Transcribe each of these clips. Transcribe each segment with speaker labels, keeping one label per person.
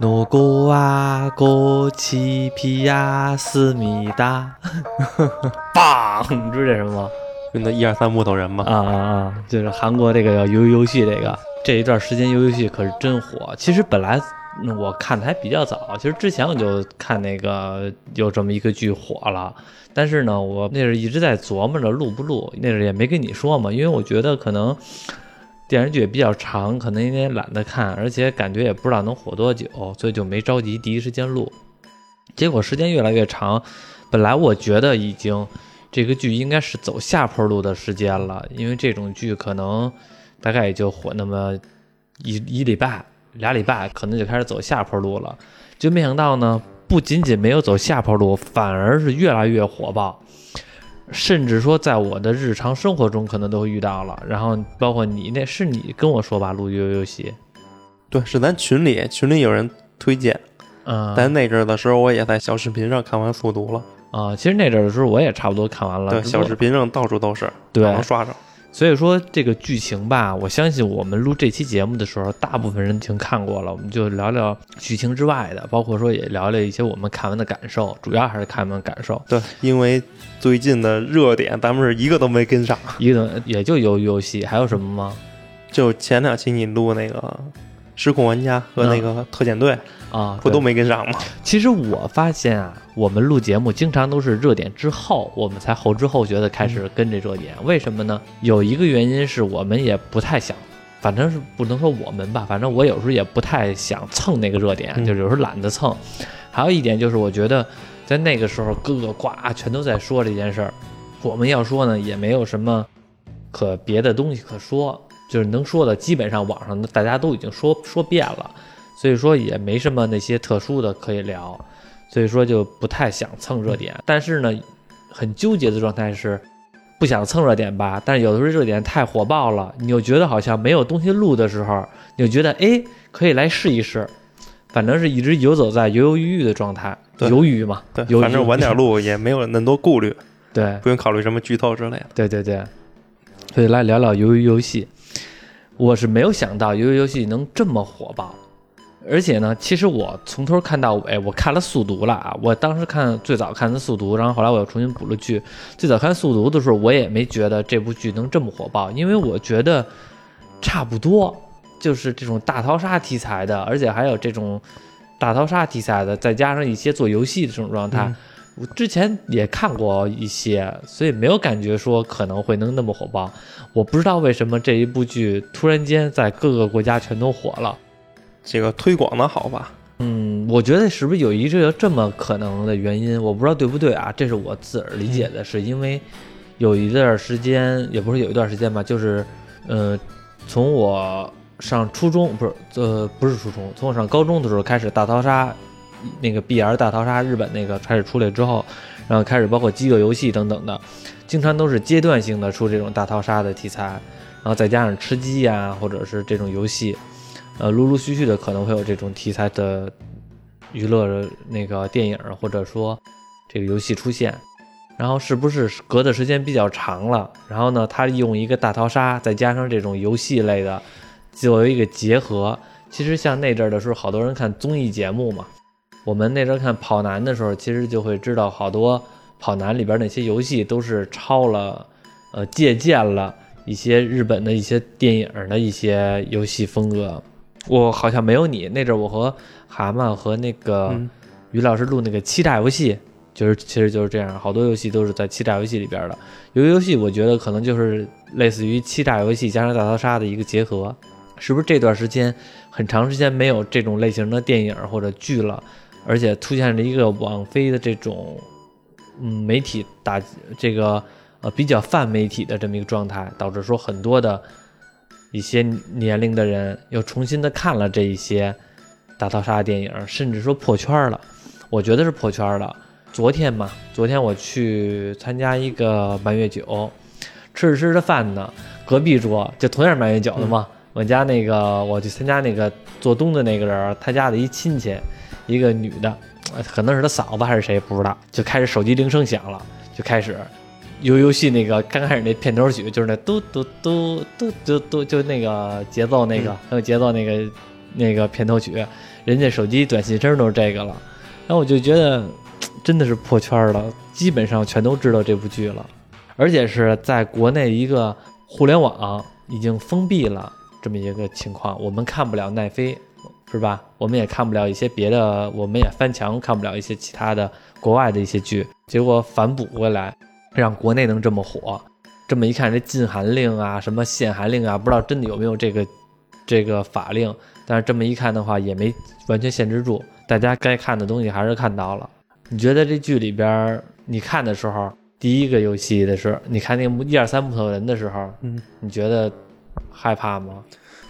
Speaker 1: 诺古瓦国奇皮亚思密达，棒！你知道这什么吗？
Speaker 2: 就那一二三木头人嘛。
Speaker 1: 啊啊啊！就是韩国这个叫游游戏，这个这一段时间游游戏可是真火。其实本来我看的还比较早，其实之前我就看那个有这么一个剧火了，但是呢，我那是一直在琢磨着录不录，那是也没跟你说嘛，因为我觉得可能。电视剧也比较长，可能有点懒得看，而且感觉也不知道能火多久，所以就没着急第一时间录。结果时间越来越长，本来我觉得已经这个剧应该是走下坡路的时间了，因为这种剧可能大概也就火那么一一礼拜、俩礼拜，可能就开始走下坡路了。就没想到呢，不仅仅没有走下坡路，反而是越来越火爆。甚至说，在我的日常生活中可能都遇到了，然后包括你，那是你跟我说吧，录游游戏，
Speaker 2: 对，是咱群里群里有人推荐，
Speaker 1: 嗯，
Speaker 2: 但那阵的时候我也在小视频上看完速读了，
Speaker 1: 啊，其实那阵的时候我也差不多看完了，
Speaker 2: 对，小视频上到处都是，
Speaker 1: 对，
Speaker 2: 能刷着。
Speaker 1: 所以说这个剧情吧，我相信我们录这期节目的时候，大部分人已经看过了。我们就聊聊剧情之外的，包括说也聊聊一些我们看完的感受，主要还是看完感受。
Speaker 2: 对，因为最近的热点，咱们是一个都没跟上，
Speaker 1: 一个也就游游戏，还有什么吗？
Speaker 2: 就前两期你录那个。失控玩家和那个特遣队
Speaker 1: 啊，
Speaker 2: 不都没跟上吗？
Speaker 1: 其实我发现啊，我们录节目经常都是热点之后，我们才后知后觉的开始跟这热点。为什么呢？有一个原因是我们也不太想，反正是不能说我们吧，反正我有时候也不太想蹭那个热点，就有时候懒得蹭。还有一点就是，我觉得在那个时候，各个呱全都在说这件事儿，我们要说呢，也没有什么可别的东西可说。就是能说的，基本上网上大家都已经说说遍了，所以说也没什么那些特殊的可以聊，所以说就不太想蹭热点。但是呢，很纠结的状态是不想蹭热点吧，但是有的时候热点太火爆了，你又觉得好像没有东西录的时候，你就觉得哎可以来试一试，反正是一直游走在犹犹豫豫的状态，犹豫嘛，
Speaker 2: 对，反正晚点录 也没有那么多顾虑，
Speaker 1: 对，
Speaker 2: 不用考虑什么剧透之类的，
Speaker 1: 对对对，所以来聊聊鱿鱼游戏。我是没有想到游游戏能这么火爆，而且呢，其实我从头看到尾，我看了速读了啊。我当时看最早看的速读，然后后来我又重新补了剧。最早看速读的时候，我也没觉得这部剧能这么火爆，因为我觉得差不多就是这种大逃杀题材的，而且还有这种大逃杀题材的，再加上一些做游戏的这种状态。我之前也看过一些，所以没有感觉说可能会能那么火爆。我不知道为什么这一部剧突然间在各个国家全都火了，
Speaker 2: 这个推广的好吧？
Speaker 1: 嗯，我觉得是不是有一这个这么可能的原因？我不知道对不对啊？这是我自个儿理解的，是因为有一段时间，也不是有一段时间吧，就是呃，从我上初中不是呃不是初中，从我上高中的时候开始大逃杀。那个 B R 大逃杀日本那个开始出来之后，然后开始包括饥饿游戏等等的，经常都是阶段性的出这种大逃杀的题材，然后再加上吃鸡呀，或者是这种游戏，呃，陆陆续续的可能会有这种题材的娱乐那个电影或者说这个游戏出现，然后是不是隔的时间比较长了？然后呢，他用一个大逃杀再加上这种游戏类的作为一个结合，其实像那阵儿的时候，好多人看综艺节目嘛。我们那时候看跑男的时候，其实就会知道好多跑男里边那些游戏都是抄了，呃，借鉴了一些日本的一些电影的一些游戏风格。我好像没有你那阵，我和蛤蟆和那个于老师录那个欺诈游戏，就是其实就是这样，好多游戏都是在欺诈游戏里边的。有游戏我觉得可能就是类似于欺诈游戏加上大逃杀的一个结合，是不是这段时间很长时间没有这种类型的电影或者剧了？而且出现了一个网飞的这种，嗯，媒体打这个呃比较泛媒体的这么一个状态，导致说很多的一些年龄的人又重新的看了这一些大逃杀电影，甚至说破圈了。我觉得是破圈了。昨天嘛，昨天我去参加一个满月酒，吃着吃着饭呢，隔壁桌就同样满月酒的嘛，我家那个我去参加那个做东的那个人，他家的一亲戚。一个女的，可能是他嫂子还是谁不知道，就开始手机铃声响了，就开始游游戏那个刚开始那片头曲，就是那嘟嘟嘟嘟嘟嘟，就那个节奏那个很有节奏那个那个片头曲，人家手机短信声都是这个了。然后我就觉得真的是破圈了，基本上全都知道这部剧了，而且是在国内一个互联网已经封闭了这么一个情况，我们看不了奈飞，是吧？我们也看不了一些别的，我们也翻墙看不了一些其他的国外的一些剧，结果反哺回来，让国内能这么火。这么一看，这禁韩令啊，什么限韩令啊，不知道真的有没有这个这个法令。但是这么一看的话，也没完全限制住，大家该看的东西还是看到了。你觉得这剧里边，你看的时候，第一个游戏的是，你看那个一二三木头人的时候，
Speaker 2: 嗯，
Speaker 1: 你觉得害怕吗？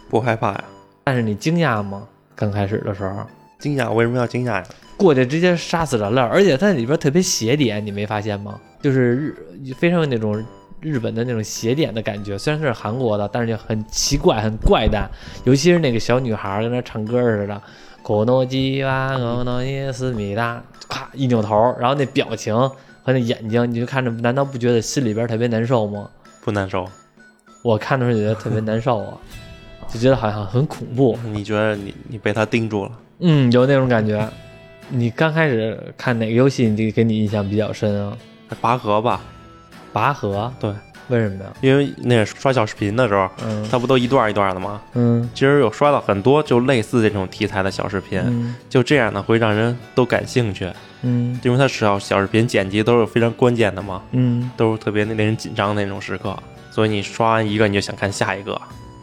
Speaker 2: 不害怕呀？
Speaker 1: 但是你惊讶吗？刚开始的时候，
Speaker 2: 惊讶？为什么要惊讶呀？
Speaker 1: 过去直接杀死人了，而且它里边特别邪点，你没发现吗？就是日非常有那种。日本的那种邪典的感觉，虽然是韩国的，但是就很奇怪、很怪诞。尤其是那个小女孩跟那唱歌似的，可诺基哇，可诺伊斯米达，咔一扭头，然后那表情和那眼睛，你就看着，难道不觉得心里边特别难受吗？
Speaker 2: 不难受，
Speaker 1: 我看的时候觉得特别难受啊，就觉得好像很恐怖。
Speaker 2: 你觉得你你被他盯住了？
Speaker 1: 嗯，有那种感觉。你刚开始看哪个游戏，你给你印象比较深啊？
Speaker 2: 拔河吧。
Speaker 1: 拔河
Speaker 2: 对，
Speaker 1: 为什么呀？
Speaker 2: 因为那刷小视频的时候，
Speaker 1: 嗯，
Speaker 2: 它不都一段一段的吗？
Speaker 1: 嗯，
Speaker 2: 其实有刷到很多就类似这种题材的小视频，就这样呢会让人都感兴趣，
Speaker 1: 嗯，
Speaker 2: 因为它小小视频剪辑都是非常关键的嘛，
Speaker 1: 嗯，
Speaker 2: 都是特别令人紧张的那种时刻，所以你刷完一个你就想看下一个，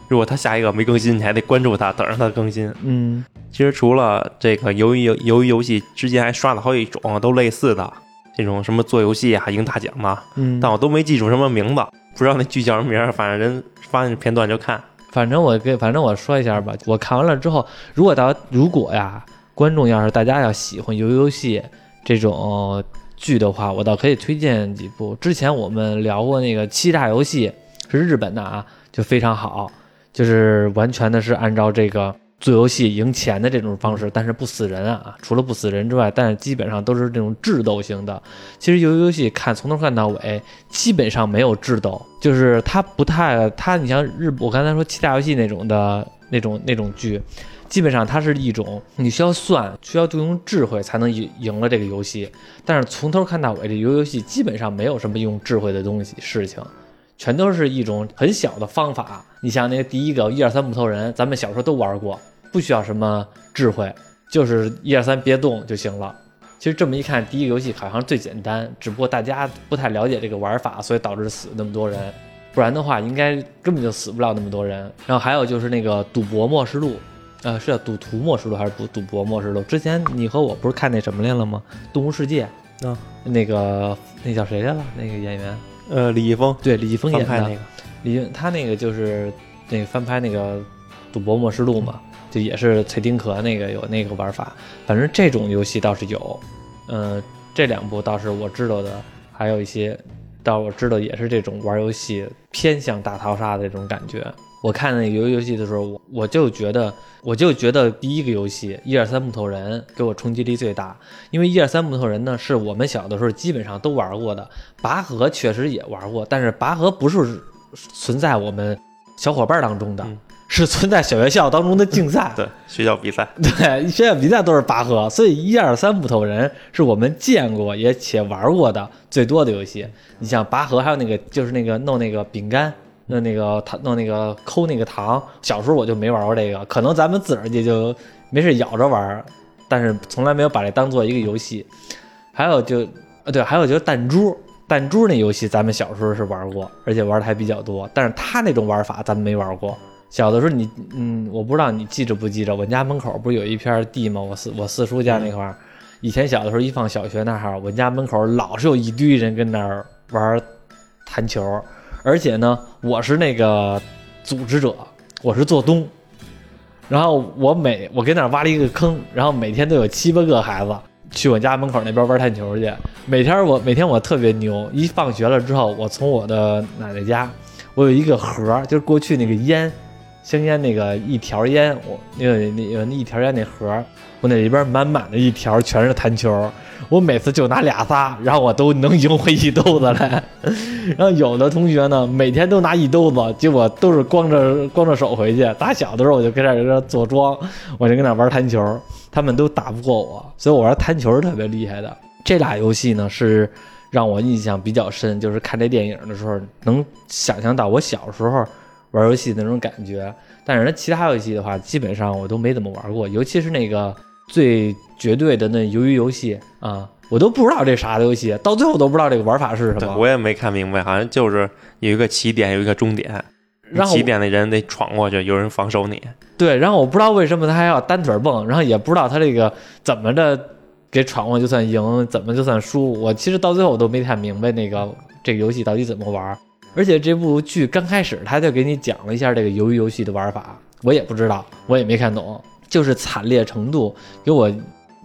Speaker 2: 如果他下一个没更新，你还得关注他，等着它更新。
Speaker 1: 嗯，
Speaker 2: 其实除了这个鱿鱼游鱿鱼游戏之间还刷了好几种都类似的。这种什么做游戏啊赢大奖的，
Speaker 1: 嗯，
Speaker 2: 但我都没记住什么名字，不知道那剧叫什么名。反正人发那片段就看。
Speaker 1: 反正我给，反正我说一下吧。我看完了之后，如果到如果呀，观众要是大家要喜欢游游戏这种剧的话，我倒可以推荐几部。之前我们聊过那个欺诈游戏，是日本的啊，就非常好，就是完全的是按照这个。做游戏赢钱的这种方式，但是不死人啊，除了不死人之外，但是基本上都是这种智斗型的。其实游游戏看从头看到尾，基本上没有智斗，就是它不太它，你像日我刚才说欺诈游戏那种的那种那种剧，基本上它是一种你需要算，需要就用智慧才能赢赢了这个游戏。但是从头看到尾，这游游戏基本上没有什么用智慧的东西事情。全都是一种很小的方法。你像那个第一个一二三木头人，咱们小时候都玩过，不需要什么智慧，就是一二三别动就行了。其实这么一看，第一个游戏好像最简单，只不过大家不太了解这个玩法，所以导致死那么多人。不然的话，应该根本就死不了那么多人。然后还有就是那个赌博末世录，呃，是叫赌徒末世录还是赌赌博末世录？之前你和我不是看那什么来了吗？动物世界，
Speaker 2: 啊，
Speaker 1: 那个那叫谁来了？那个演员。
Speaker 2: 呃，李易峰
Speaker 1: 对李易峰演的
Speaker 2: 那个，
Speaker 1: 李他那个就是那个翻拍那个《赌博默示录》嘛，就也是崔丁壳那个有那个玩法。反正这种游戏倒是有，嗯，这两部倒是我知道的，还有一些，倒我知道也是这种玩游戏偏向大逃杀的这种感觉。我看那个游游戏的时候，我我就觉得，我就觉得第一个游戏一二三木头人给我冲击力最大，因为一二三木头人呢是我们小的时候基本上都玩过的，拔河确实也玩过，但是拔河不是存在我们小伙伴当中的，是存在小学校当中的竞赛，
Speaker 2: 对学校比赛，
Speaker 1: 对学校比赛都是拔河，所以一二三木头人是我们见过也且玩过的最多的游戏。你像拔河，还有那个就是那个弄那个饼干。那那个糖，弄那个抠那个糖，小时候我就没玩过这个，可能咱们自个儿也就没事咬着玩，但是从来没有把这当做一个游戏。还有就，呃对，还有就是弹珠，弹珠那游戏咱们小时候是玩过，而且玩的还比较多，但是他那种玩法咱们没玩过。小的时候你，嗯，我不知道你记着不记着，我家门口不是有一片地吗？我四我四叔家那块儿，以前小的时候一放小学那哈，我家门口老是有一堆人跟那儿玩弹球。而且呢，我是那个组织者，我是做东，然后我每我给那挖了一个坑，然后每天都有七八个孩子去我家门口那边玩弹球去。每天我每天我特别牛，一放学了之后，我从我的奶奶家，我有一个盒，就是过去那个烟，香烟那个一条烟，我那个那那一条烟那盒，我那里边满满的一条全是弹球。我每次就拿俩仨，然后我都能赢回一兜子来。然后有的同学呢，每天都拿一兜子，结果都是光着光着手回去。打小的时候我就跟那儿做庄，我就跟那玩弹球。他们都打不过我，所以我玩弹球是特别厉害的。这俩游戏呢是让我印象比较深，就是看这电影的时候能想象到我小时候玩游戏那种感觉。但是其他游戏的话，基本上我都没怎么玩过，尤其是那个最绝对的那鱿鱼游戏啊，我都不知道这啥游戏，到最后都不知道这个玩法是什么。
Speaker 2: 我也没看明白，好像就是有一个起点，有一个终点，然起点的人得闯过去，有人防守你。
Speaker 1: 对，然后我不知道为什么他还要单腿蹦，然后也不知道他这个怎么着给闯过就算赢，怎么就算输。我其实到最后我都没太明白那个这个游戏到底怎么玩。而且这部剧刚开始他就给你讲了一下这个鱿鱼游戏的玩法，我也不知道，我也没看懂，就是惨烈程度给我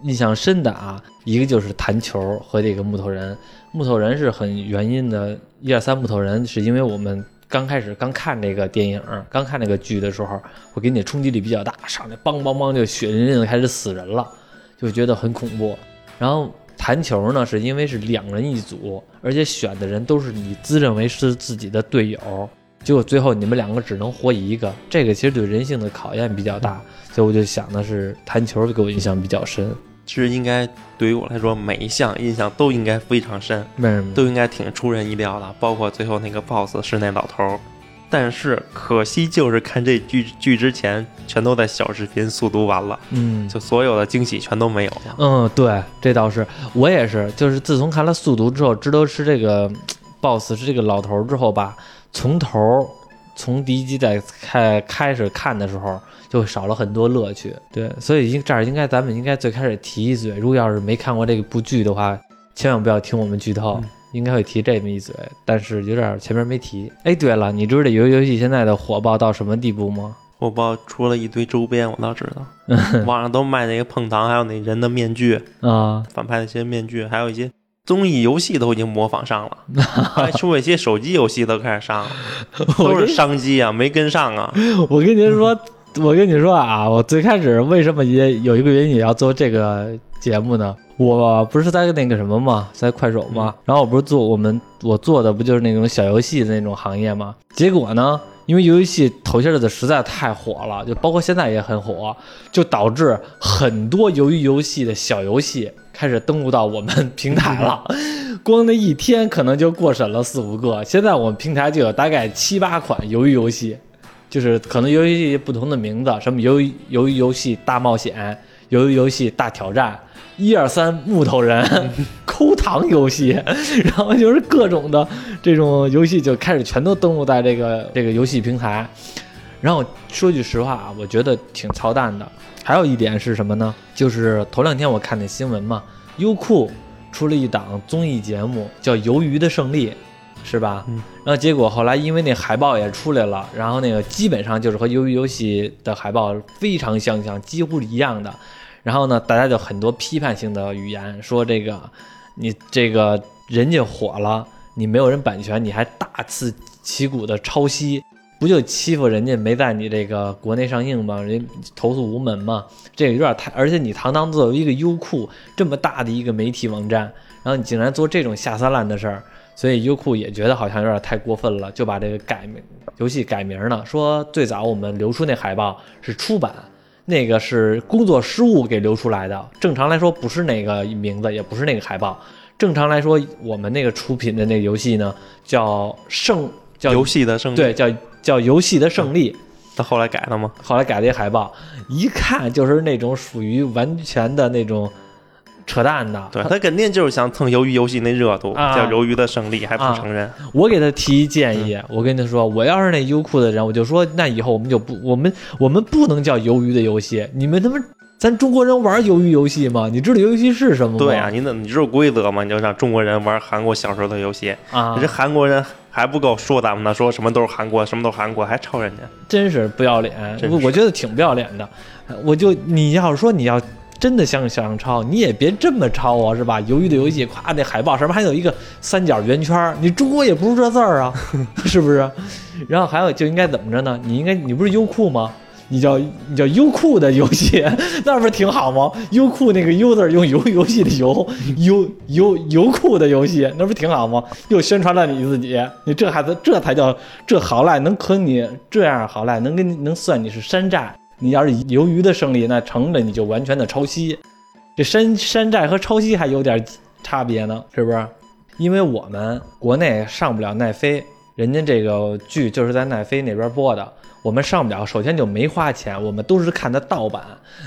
Speaker 1: 印象深的啊，一个就是弹球和这个木头人，木头人是很原因的，一二三木头人是因为我们刚开始刚看这个电影，刚看那个剧的时候，会给你冲击力比较大，上来梆梆梆就血淋淋的开始死人了，就觉得很恐怖，然后。弹球呢，是因为是两人一组，而且选的人都是你自认为是自己的队友，结果最后你们两个只能活一个，这个其实对人性的考验比较大，所以我就想的是弹球给我印象比较深。
Speaker 2: 其实应该对于我来说，每一项印象都应该非常深，
Speaker 1: 为什么？
Speaker 2: 都应该挺出人意料的，包括最后那个 BOSS 是那老头儿。但是可惜，就是看这剧剧之前，全都在小视频速读完了，
Speaker 1: 嗯，
Speaker 2: 就所有的惊喜全都没有了。
Speaker 1: 嗯，对，这倒是，我也是，就是自从看了速读之后，知道是这个 boss 是这个老头之后吧，从头从第一集在开开始看的时候，就少了很多乐趣。对，所以应这儿应该咱们应该最开始提一嘴，如果要是没看过这部剧的话，千万不要听我们剧透。应该会提这么一嘴，但是有点前面没提。哎，对了，你知道这游游戏现在的火爆到什么地步吗？
Speaker 2: 火爆出了一堆周边，我倒知道，网上都卖那个碰糖，还有那人的面具
Speaker 1: 啊，
Speaker 2: 反派那些面具，还有一些综艺游戏都已经模仿上了，还出一些手机游戏都开始上了，都是商机啊，没跟上啊。
Speaker 1: 我跟您说，我跟你说啊，我最开始为什么也有一个原因也要做这个节目呢？我不是在那个什么嘛，在快手嘛，然后我不是做我们我做的不就是那种小游戏的那种行业嘛？结果呢，因为游戏头些日子实在太火了，就包括现在也很火，就导致很多鱿鱼游戏的小游戏开始登录到我们平台了。光那一天可能就过审了四五个，现在我们平台就有大概七八款鱿鱼游戏，就是可能鱿鱼游戏不同的名字，什么鱿鱼鱿鱼游戏大冒险、鱿鱼游戏大挑战。一二三木头人 抠糖游戏，然后就是各种的这种游戏就开始全都登录在这个这个游戏平台。然后说句实话啊，我觉得挺操蛋的。还有一点是什么呢？就是头两天我看那新闻嘛，优酷出了一档综艺节目叫《鱿鱼的胜利》，是吧？
Speaker 2: 嗯。
Speaker 1: 然后结果后来因为那海报也出来了，然后那个基本上就是和鱿鱼游戏的海报非常相像，几乎是一样的。然后呢，大家就很多批判性的语言，说这个，你这个人家火了，你没有人版权，你还大肆旗鼓的抄袭，不就欺负人家没在你这个国内上映吗？人投诉无门吗？这个有点太，而且你堂堂作为一个优酷这么大的一个媒体网站，然后你竟然做这种下三滥的事儿，所以优酷也觉得好像有点太过分了，就把这个改名游戏改名了，说最早我们流出那海报是出版。那个是工作失误给留出来的，正常来说不是那个名字，也不是那个海报。正常来说，我们那个出品的那个游戏呢，叫胜，叫
Speaker 2: 游戏的胜利，
Speaker 1: 对，叫叫游戏的胜利。
Speaker 2: 他后来改了吗？
Speaker 1: 后来改了一海报，一看就是那种属于完全的那种。扯淡的，
Speaker 2: 对他肯定就是想蹭鱿鱼游戏那热度，叫鱿鱼的胜利还不承认。
Speaker 1: 我给他提建议，我跟他说，我要是那优酷的人，我就说，那以后我们就不，我们我们不能叫鱿鱼的游戏，你们他妈咱中国人玩鱿鱼游戏吗？你知道游戏是什么吗？
Speaker 2: 对啊，你怎你知道规则吗？你就让中国人玩韩国小时候的游戏
Speaker 1: 啊，
Speaker 2: 这韩国人还不够说咱们呢，说什么都是韩国，什么都是韩国，还抄人家，
Speaker 1: 真是不要脸。我我觉得挺不要脸的，我就你要说你要。真的想想抄，你也别这么抄啊，是吧？鱿鱼的游戏，夸那海报上面还有一个三角圆圈，你中国也不是这字儿啊，是不是？然后还有就应该怎么着呢？你应该你不是优酷吗？你叫你叫优酷的游戏，那不是挺好吗？优酷那个优字用游游戏的游优优优酷的游戏，那不挺好吗？又宣传了你自己，你这孩子这才叫这好赖，能坑你这样好赖，能跟能算你是山寨。你要是由于的胜利，那成了你就完全的抄袭。这山山寨和抄袭还有点差别呢，是不是？因为我们国内上不了奈飞，人家这个剧就是在奈飞那边播的，我们上不了。首先就没花钱，我们都是看的盗版。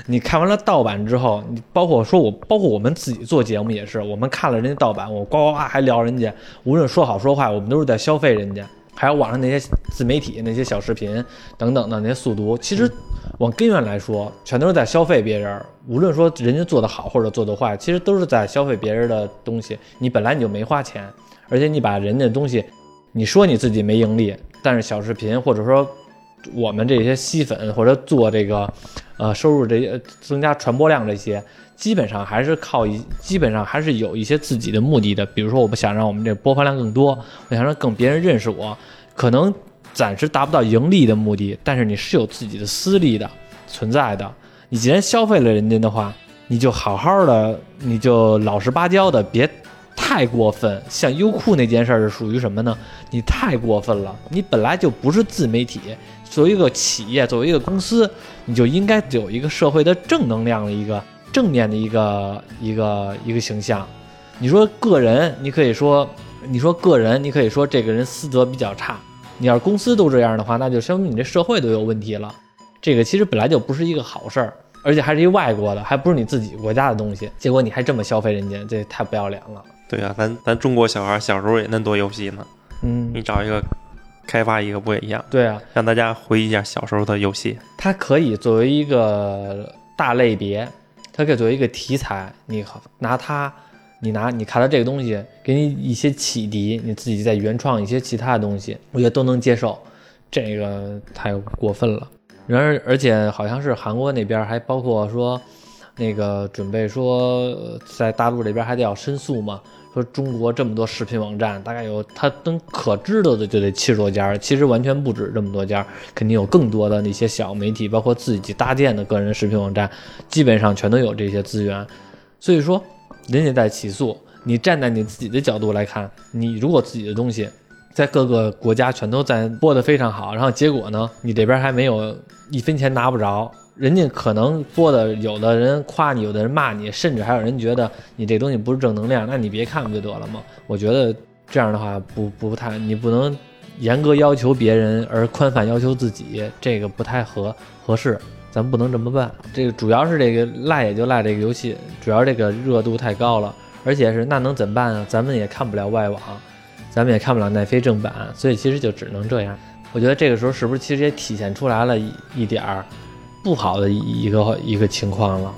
Speaker 1: 你看完了盗版之后，你包括说我，包括我们自己做节目也是，我们看了人家盗版，我呱呱呱还聊人家，无论说好说坏，我们都是在消费人家。还有网上那些自媒体那些小视频等等的那些速读，其实往根源来说，全都是在消费别人。无论说人家做的好或者做的坏，其实都是在消费别人的东西。你本来你就没花钱，而且你把人家的东西，你说你自己没盈利，但是小视频或者说我们这些吸粉或者做这个呃收入这些增加传播量这些。基本上还是靠一，基本上还是有一些自己的目的的。比如说，我不想让我们这播放量更多，我想让更别人认识我，可能暂时达不到盈利的目的，但是你是有自己的私利的存在的。你既然消费了人家的话，你就好好的，你就老实巴交的，别太过分。像优酷那件事是属于什么呢？你太过分了，你本来就不是自媒体，作为一个企业，作为一个公司，你就应该有一个社会的正能量的一个。正面的一个一个一个形象，你说个人，你可以说，你说个人，你可以说这个人私德比较差。你要是公司都这样的话，那就说明你这社会都有问题了。这个其实本来就不是一个好事儿，而且还是一外国的，还不是你自己国家的东西，结果你还这么消费人家，这太不要脸了。
Speaker 2: 对啊，咱咱中国小孩小时候也那么多游戏呢，
Speaker 1: 嗯，
Speaker 2: 你找一个开发一个不也一样？
Speaker 1: 对啊，
Speaker 2: 让大家回忆一下小时候的游戏。
Speaker 1: 它可以作为一个大类别。它可以作为一个题材，你拿它，你拿你看到这个东西，给你一些启迪，你自己再原创一些其他的东西，我觉得都能接受。这个太过分了。然而，而且好像是韩国那边还包括说，那个准备说在大陆这边还得要申诉嘛。说中国这么多视频网站，大概有他能可知道的就得七十多家，其实完全不止这么多家，肯定有更多的那些小媒体，包括自己搭建的个人视频网站，基本上全都有这些资源。所以说，人家在起诉，你站在你自己的角度来看，你如果自己的东西在各个国家全都在播得非常好，然后结果呢，你这边还没有一分钱拿不着。人家可能播的，有的人夸你，有的人骂你，甚至还有人觉得你这东西不是正能量，那你别看不就得了吗？我觉得这样的话不不太，你不能严格要求别人而宽泛要求自己，这个不太合合适，咱不能这么办。这个主要是这个赖也就赖这个游戏，主要这个热度太高了，而且是那能怎么办啊？咱们也看不了外网，咱们也看不了奈飞正版，所以其实就只能这样。我觉得这个时候是不是其实也体现出来了一一点儿？不好的一个一个情况了，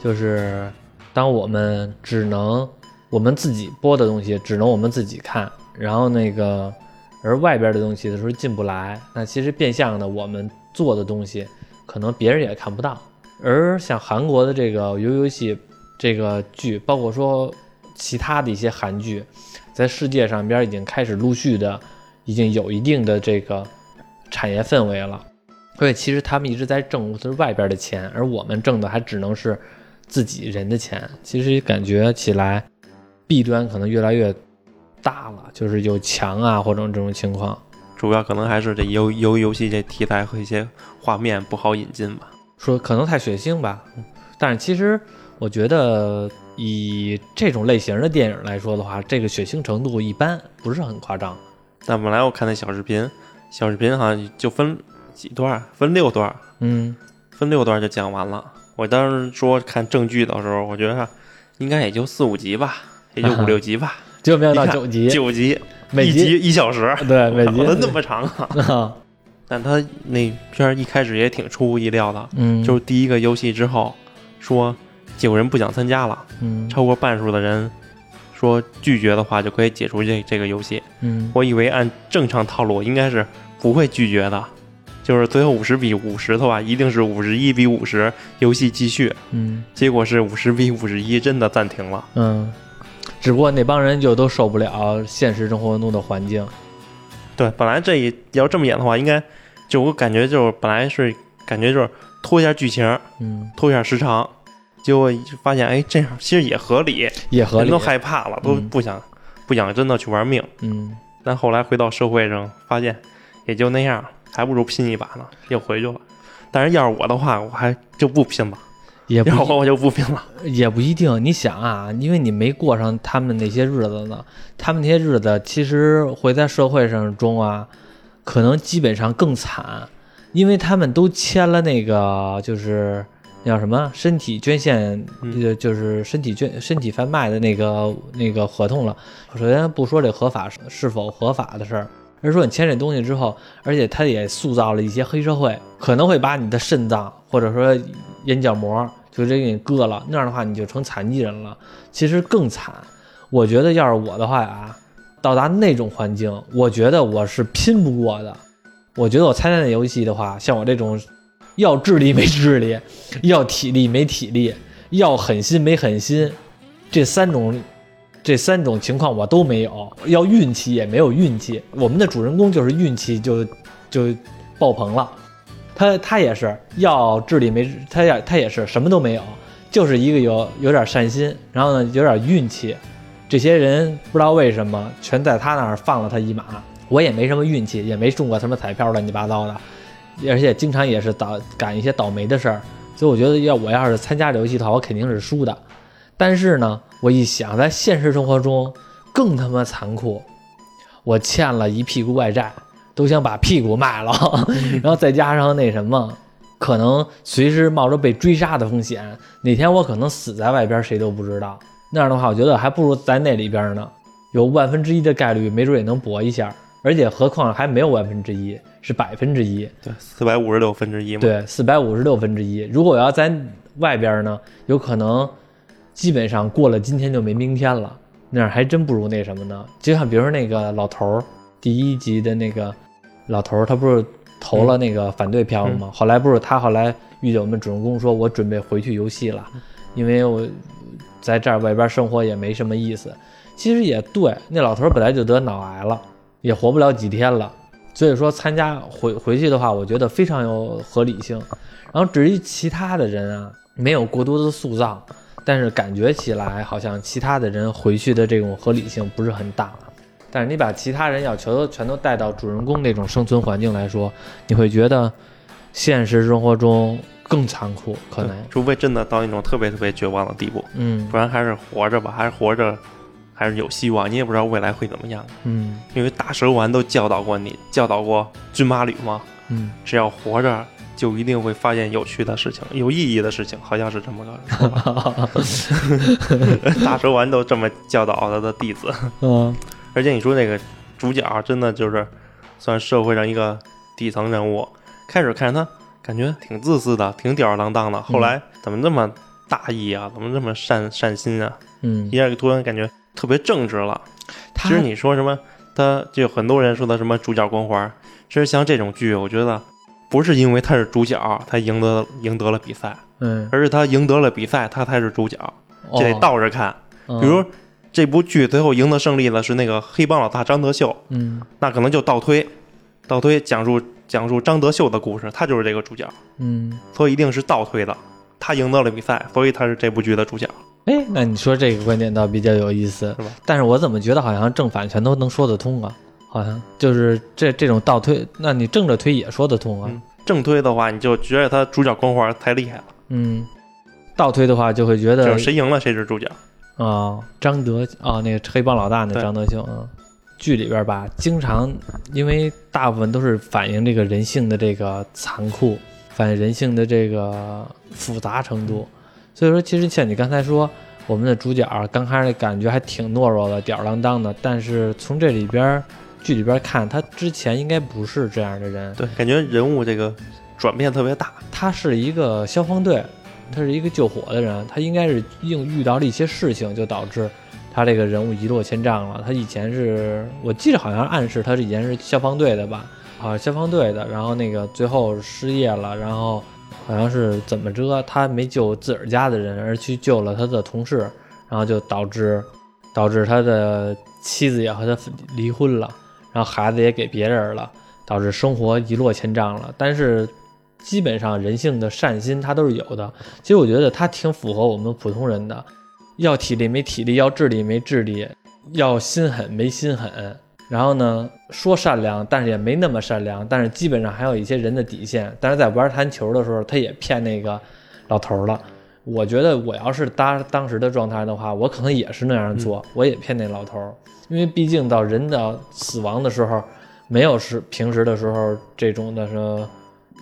Speaker 1: 就是当我们只能我们自己播的东西，只能我们自己看，然后那个而外边的东西的时候进不来，那其实变相的我们做的东西，可能别人也看不到。而像韩国的这个游游戏这个剧，包括说其他的一些韩剧，在世界上边已经开始陆续的，已经有一定的这个产业氛围了。所以其实他们一直在挣的是外边的钱，而我们挣的还只能是自己人的钱。其实感觉起来，弊端可能越来越大了，就是有墙啊或者这种情况。
Speaker 2: 主要可能还是这游游游戏这题材和一些画面不好引进吧。
Speaker 1: 说可能太血腥吧，但是其实我觉得以这种类型的电影来说的话，这个血腥程度一般，不是很夸张。
Speaker 2: 但本来我看那小视频，小视频好像就分。几段分六段，
Speaker 1: 嗯，
Speaker 2: 分六段就讲完了。我当时说看正剧的时候，我觉得应该也就四五集吧，也就五六集吧，
Speaker 1: 就没有到九集，
Speaker 2: 九集，
Speaker 1: 每
Speaker 2: 集一小时，
Speaker 1: 对，每集。
Speaker 2: 那么长啊。但他那片一开始也挺出乎意料的，
Speaker 1: 嗯，
Speaker 2: 就是第一个游戏之后，说有人不想参加了，
Speaker 1: 嗯，
Speaker 2: 超过半数的人说拒绝的话就可以解除这这个游戏，
Speaker 1: 嗯，
Speaker 2: 我以为按正常套路应该是不会拒绝的。就是最后五十比五十的话，一定是五十一比五十，游戏继续。
Speaker 1: 嗯，
Speaker 2: 结果是五十比五十一，真的暂停了。
Speaker 1: 嗯，只不过那帮人就都受不了现实生活中的环境。
Speaker 2: 对，本来这一要这么演的话，应该就我感觉就是本来是感觉就是拖一下剧情，
Speaker 1: 嗯，
Speaker 2: 拖一下时长，结果发现哎这样其实也合理，
Speaker 1: 也合理，
Speaker 2: 人都害怕了，都不想不想真的去玩命。
Speaker 1: 嗯，
Speaker 2: 但后来回到社会上，发现也就那样。还不如拼一把呢，又回去了。但是要是我的话，我还就不拼了，
Speaker 1: 也不
Speaker 2: 要我我就不拼了。
Speaker 1: 也不一定。你想啊，因为你没过上他们那些日子呢，他们那些日子其实会在社会上中啊，可能基本上更惨，因为他们都签了那个就是那叫什么身体捐献，就是身体捐身体贩卖的那个那个合同了。首先不说这合法是是否合法的事儿。而说你签这东西之后，而且它也塑造了一些黑社会，可能会把你的肾脏或者说眼角膜就直接给你割了，那样的话你就成残疾人了，其实更惨。我觉得要是我的话啊，到达那种环境，我觉得我是拼不过的。我觉得我参加那游戏的话，像我这种要智力没智力，要体力没体力，要狠心没狠心，这三种这三种情况我都没有，要运气也没有运气。我们的主人公就是运气就就爆棚了，他他也是要智力没，他也他也是什么都没有，就是一个有有点善心，然后呢有点运气。这些人不知道为什么全在他那儿放了他一马，我也没什么运气，也没中过什么彩票乱七八糟的，而且经常也是倒赶一些倒霉的事儿，所以我觉得要我要是参加这游戏的话，我肯定是输的。但是呢，我一想，在现实生活中更他妈残酷，我欠了一屁股外债，都想把屁股卖了，然后再加上那什么，可能随时冒着被追杀的风险，哪天我可能死在外边，谁都不知道。那样的话，我觉得还不如在那里边呢，有万分之一的概率，没准也能搏一下。而且何况还没有万分之一，是百分之一。
Speaker 2: 对，四百五十六分之一嘛。
Speaker 1: 对，四百五十六分之一。如果我要在外边呢，有可能基本上过了今天就没明天了。那样还真不如那什么呢？就像比如说那个老头儿，第一集的那个老头儿，他不是投了那个反对票吗？后来不是他后来遇见我们主人公说，我准备回去游戏了，因为我在这儿外边生活也没什么意思。其实也对，那老头儿本来就得脑癌了，也活不了几天了。所以说参加回回去的话，我觉得非常有合理性。然后至于其他的人啊，没有过多的塑造，但是感觉起来好像其他的人回去的这种合理性不是很大。但是你把其他人要求都全都带到主人公那种生存环境来说，你会觉得现实生活中更残酷，可能。
Speaker 2: 除非真的到那种特别特别绝望的地步，
Speaker 1: 嗯
Speaker 2: 不然还是活着吧，还是活着，还是有希望。你也不知道未来会怎么样，
Speaker 1: 嗯
Speaker 2: 因为大蛇丸都教导过你，教导过军马吕嘛，
Speaker 1: 嗯，
Speaker 2: 只要活着，就一定会发现有趣的事情、有意义的事情，好像是这么个 说法。大蛇丸都这么教导他的弟子。
Speaker 1: 嗯
Speaker 2: 而且你说那个主角真的就是算社会上一个底层人物，开始看他感觉挺自私的，挺吊儿郎当的，后来怎么这么大义啊？怎么这么善善心啊？
Speaker 1: 嗯
Speaker 2: 一，下就突然感觉特别正直了。其实你说什么，他就很多人说的什么主角光环，其实像这种剧，我觉得不是因为他是主角，他赢得赢得了比赛，
Speaker 1: 嗯，
Speaker 2: 而是他赢得了比赛，他才是主角，这得
Speaker 1: 哦
Speaker 2: 倒着看。
Speaker 1: 嗯
Speaker 2: 比如这部剧最后赢得胜利的是那个黑帮老大张德秀，
Speaker 1: 嗯
Speaker 2: 那可能就倒推，倒推讲述讲述张德秀的故事，他就是这个主角，
Speaker 1: 嗯，
Speaker 2: 所以一定是倒推的。他赢得了比赛，所以他是这部剧的主角，
Speaker 1: 哎，那你说这个观点倒比较有意思
Speaker 2: 是吧？
Speaker 1: 但是我怎么觉得好像正反全都能说得通啊？好像就是这这种倒推，那你正着推也说得通啊。
Speaker 2: 嗯正推的话，你就觉得他主角光环太厉害了，
Speaker 1: 嗯，倒推的话就会觉
Speaker 2: 就
Speaker 1: 得
Speaker 2: 是谁赢了谁是主角。
Speaker 1: 啊、张德啊、那个黑帮老大那张德兴啊，剧里边吧，经常因为大部分都是反映这个人性的这个残酷，反映人性的这个复杂程度。所以说，其实像你刚才说，我们的主角刚开始感觉还挺懦弱的、吊儿郎当的，但是从这里边剧里边看，他之前应该不是这样的人。
Speaker 2: 对，感觉人物这个转变特别大。
Speaker 1: 他是一个消防队，他是一个救火的人，他应该是应遇到了一些事情，就导致他这个人物一落千丈了。他以前是我记得好像暗示他是以前是消防队的吧，啊，消防队的，然后那个最后失业了，然后好像是怎么着，他没救自个儿家的人，而去救了他的同事，然后就导致导致他的妻子也和他离婚了，然后孩子也给别人了，导致生活一落千丈了。但是基本上人性的善心他都是有的。其实我觉得他挺符合我们普通人的，要体力没体力，要智力没智力，要心狠没心狠，然后呢，说善良，但是也没那么善良，但是基本上还有一些人的底线。但是在玩弹球的时候，他也骗那个老头了。我觉得我要是当当时的状态的话，我可能也是那样做，我也骗那老头儿，因为毕竟到人的死亡的时候，没有是平时的时候这种的说，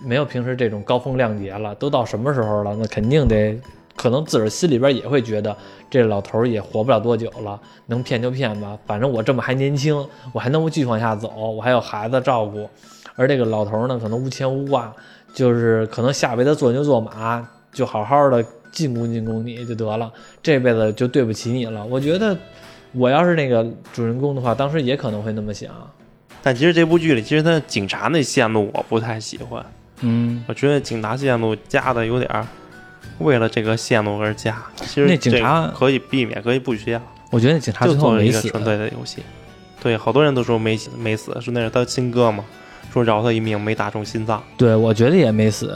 Speaker 1: 没有平时这种高风亮节了，都到什么时候了？那肯定得，可能自个儿心里边也会觉得这老头儿也活不了多久了，能骗就骗吧，反正我这么还年轻，我还能继续往下走，我还有孩子照顾，而这个老头儿呢，可能无牵无挂，就是可能下辈子做牛做马，就好好的。进攻进攻你就得了，这辈子就对不起你了。我觉得我要是那个主人公的话，当时也可能会那么想。
Speaker 2: 但其实这部剧里，其实他警察那线路我不太喜欢。
Speaker 1: 嗯，
Speaker 2: 我觉得警察线路加的有点儿为了这个线路而加。其实
Speaker 1: 那警察
Speaker 2: 可以避免，可以不需要。
Speaker 1: 我觉得那警察
Speaker 2: 就
Speaker 1: 最后没死。
Speaker 2: 纯粹的游戏。对，好多人都说没死没死，是那是他亲哥嘛？说饶他一命，没打中心脏。
Speaker 1: 对，我觉得也没死，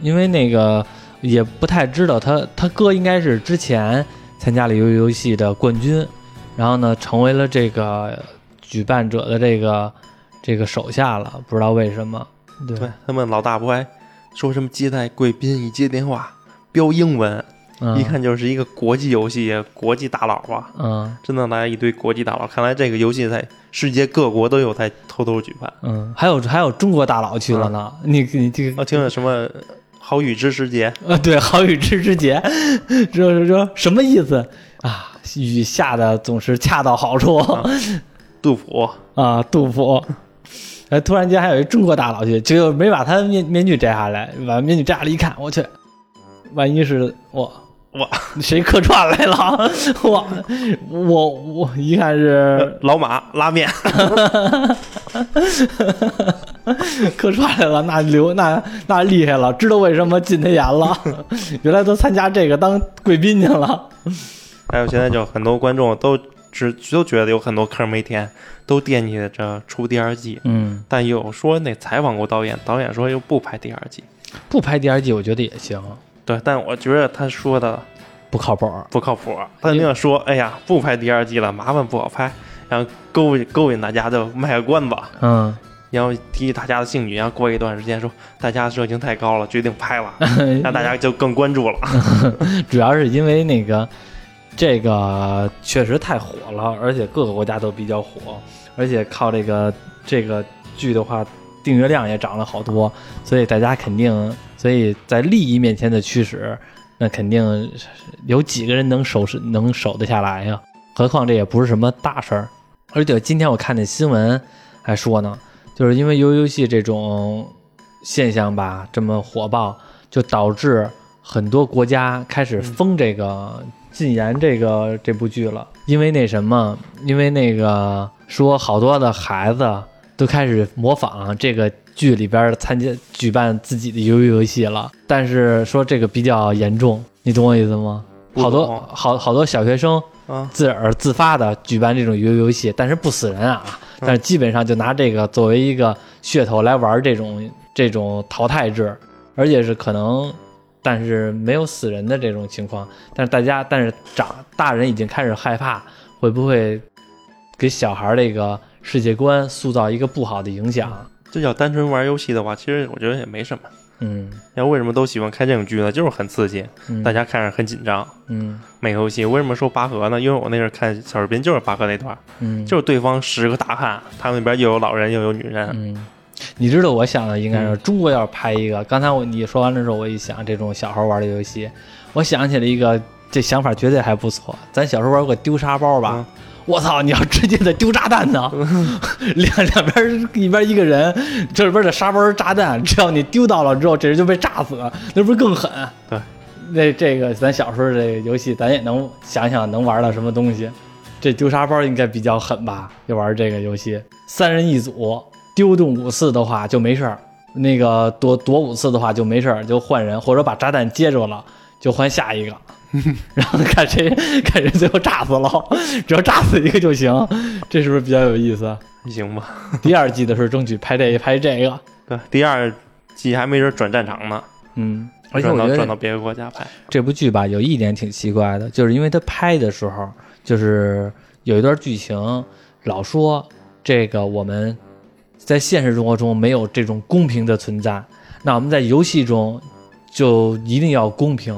Speaker 1: 因为那个。也不太知道他他哥应该是之前参加了游游戏的冠军，然后呢成为了这个举办者的这个这个手下了，不知道为什么。对
Speaker 2: 他们老大不还说什么接待贵宾一接电话标英文，一看就是一个国际游戏国际大佬啊？
Speaker 1: 嗯，
Speaker 2: 真的来一堆国际大佬，看来这个游戏在世界各国都有在偷偷举办。
Speaker 1: 嗯，还有还有中国大佬去了呢。你你这个
Speaker 2: 我听了什么？好雨知时节，
Speaker 1: 呃，对，好雨知时节，这 是说什么意思啊？雨下的总是恰到好处。
Speaker 2: 杜甫
Speaker 1: 啊，杜甫。哎，突然间还有一中国大佬去，结果没把他面面具摘下来，把面具摘下来一看，我去，万一是我。
Speaker 2: 我，
Speaker 1: 谁客串来了？我，我我一看是
Speaker 2: 老马拉面，
Speaker 1: 客串来了，那刘那那厉害了，知道为什么进他眼了？原来都参加这个当贵宾去了。
Speaker 2: 还有现在就很多观众都只都觉得有很多坑没填，都惦记着出第二季。
Speaker 1: 嗯，
Speaker 2: 但有说那采访过导演，导演说又不拍第二季，
Speaker 1: 不拍第二季，我觉得也行。
Speaker 2: 对，但我觉得他说的
Speaker 1: 不靠谱，
Speaker 2: 不靠谱。他那样说，哎呀，不拍第二季了，麻烦不好拍，然后勾引勾引大家就卖个关子，
Speaker 1: 嗯，
Speaker 2: 然后提起大家的兴趣，然后过一段时间说大家热情太高了，决定拍了，让大家就更关注了。
Speaker 1: 主要是因为那个这个确实太火了，而且各个国家都比较火，而且靠这个这个剧的话，订阅量也涨了好多，所以大家肯定。所以在利益面前的驱使，那肯定有几个人能守是能守得下来呀？何况这也不是什么大事儿。而且今天我看那新闻还说呢，就是因为游游戏这种现象吧，这么火爆，就导致很多国家开始封这个禁言这个这部剧了。因为那什么，因为那个说好多的孩子都开始模仿这个。剧里边参加举办自己的游游戏了，但是说这个比较严重，你懂我意思吗？好多好好多小学生自个儿自发的举办这种游游戏，但是不死人啊，但是基本上就拿这个作为一个噱头来玩这种这种淘汰制，而且是可能，但是没有死人的这种情况，但是大家但是长大人已经开始害怕，会不会给小孩这个世界观塑造一个不好的影响？
Speaker 2: 这叫单纯玩游戏的话，其实我觉得也没什么。
Speaker 1: 嗯，
Speaker 2: 要为什么都喜欢看这种剧呢？就是很刺激，大家看着很紧张。
Speaker 1: 嗯，
Speaker 2: 每个游戏为什么说拔河呢？因为我那阵看小视频就是拔河那段，
Speaker 1: 嗯，
Speaker 2: 就是对方十个大汉，他们那边又有老人又有女人。
Speaker 1: 嗯，你知道我想的应该是中国要是拍一个，刚才我你说完了之后，我一想这种小孩玩的游戏，我想起了一个，这想法绝对还不错。咱小时候玩过丢沙包吧？我操！你要直接的丢炸弹呢，两两边一边一个人，这里边的沙包是炸弹，只要你丢到了之后，这人就被炸死，那不是更狠？
Speaker 2: 对，
Speaker 1: 那这个咱小时候这个游戏，咱也能想想能玩到什么东西。这丢沙包应该比较狠吧？就玩这个游戏，三人一组，丢动五次的话就没事儿，那个躲躲五次的话就没事儿，就换人，或者把炸弹接住了就换下一个。然后看谁看谁最后炸死了，只要炸死一个就行，这是不是比较有意思？
Speaker 2: 行吧。
Speaker 1: 第二季的时候争取拍这拍这个。
Speaker 2: 对，第二季还没准转战场呢。
Speaker 1: 嗯，而且我觉得
Speaker 2: 转到别的国家拍
Speaker 1: 这部剧吧，有一点挺奇怪的，就是因为他拍的时候，就是有一段剧情老说这个我们在现实生活中没有这种公平的存在，那我们在游戏中就一定要公平，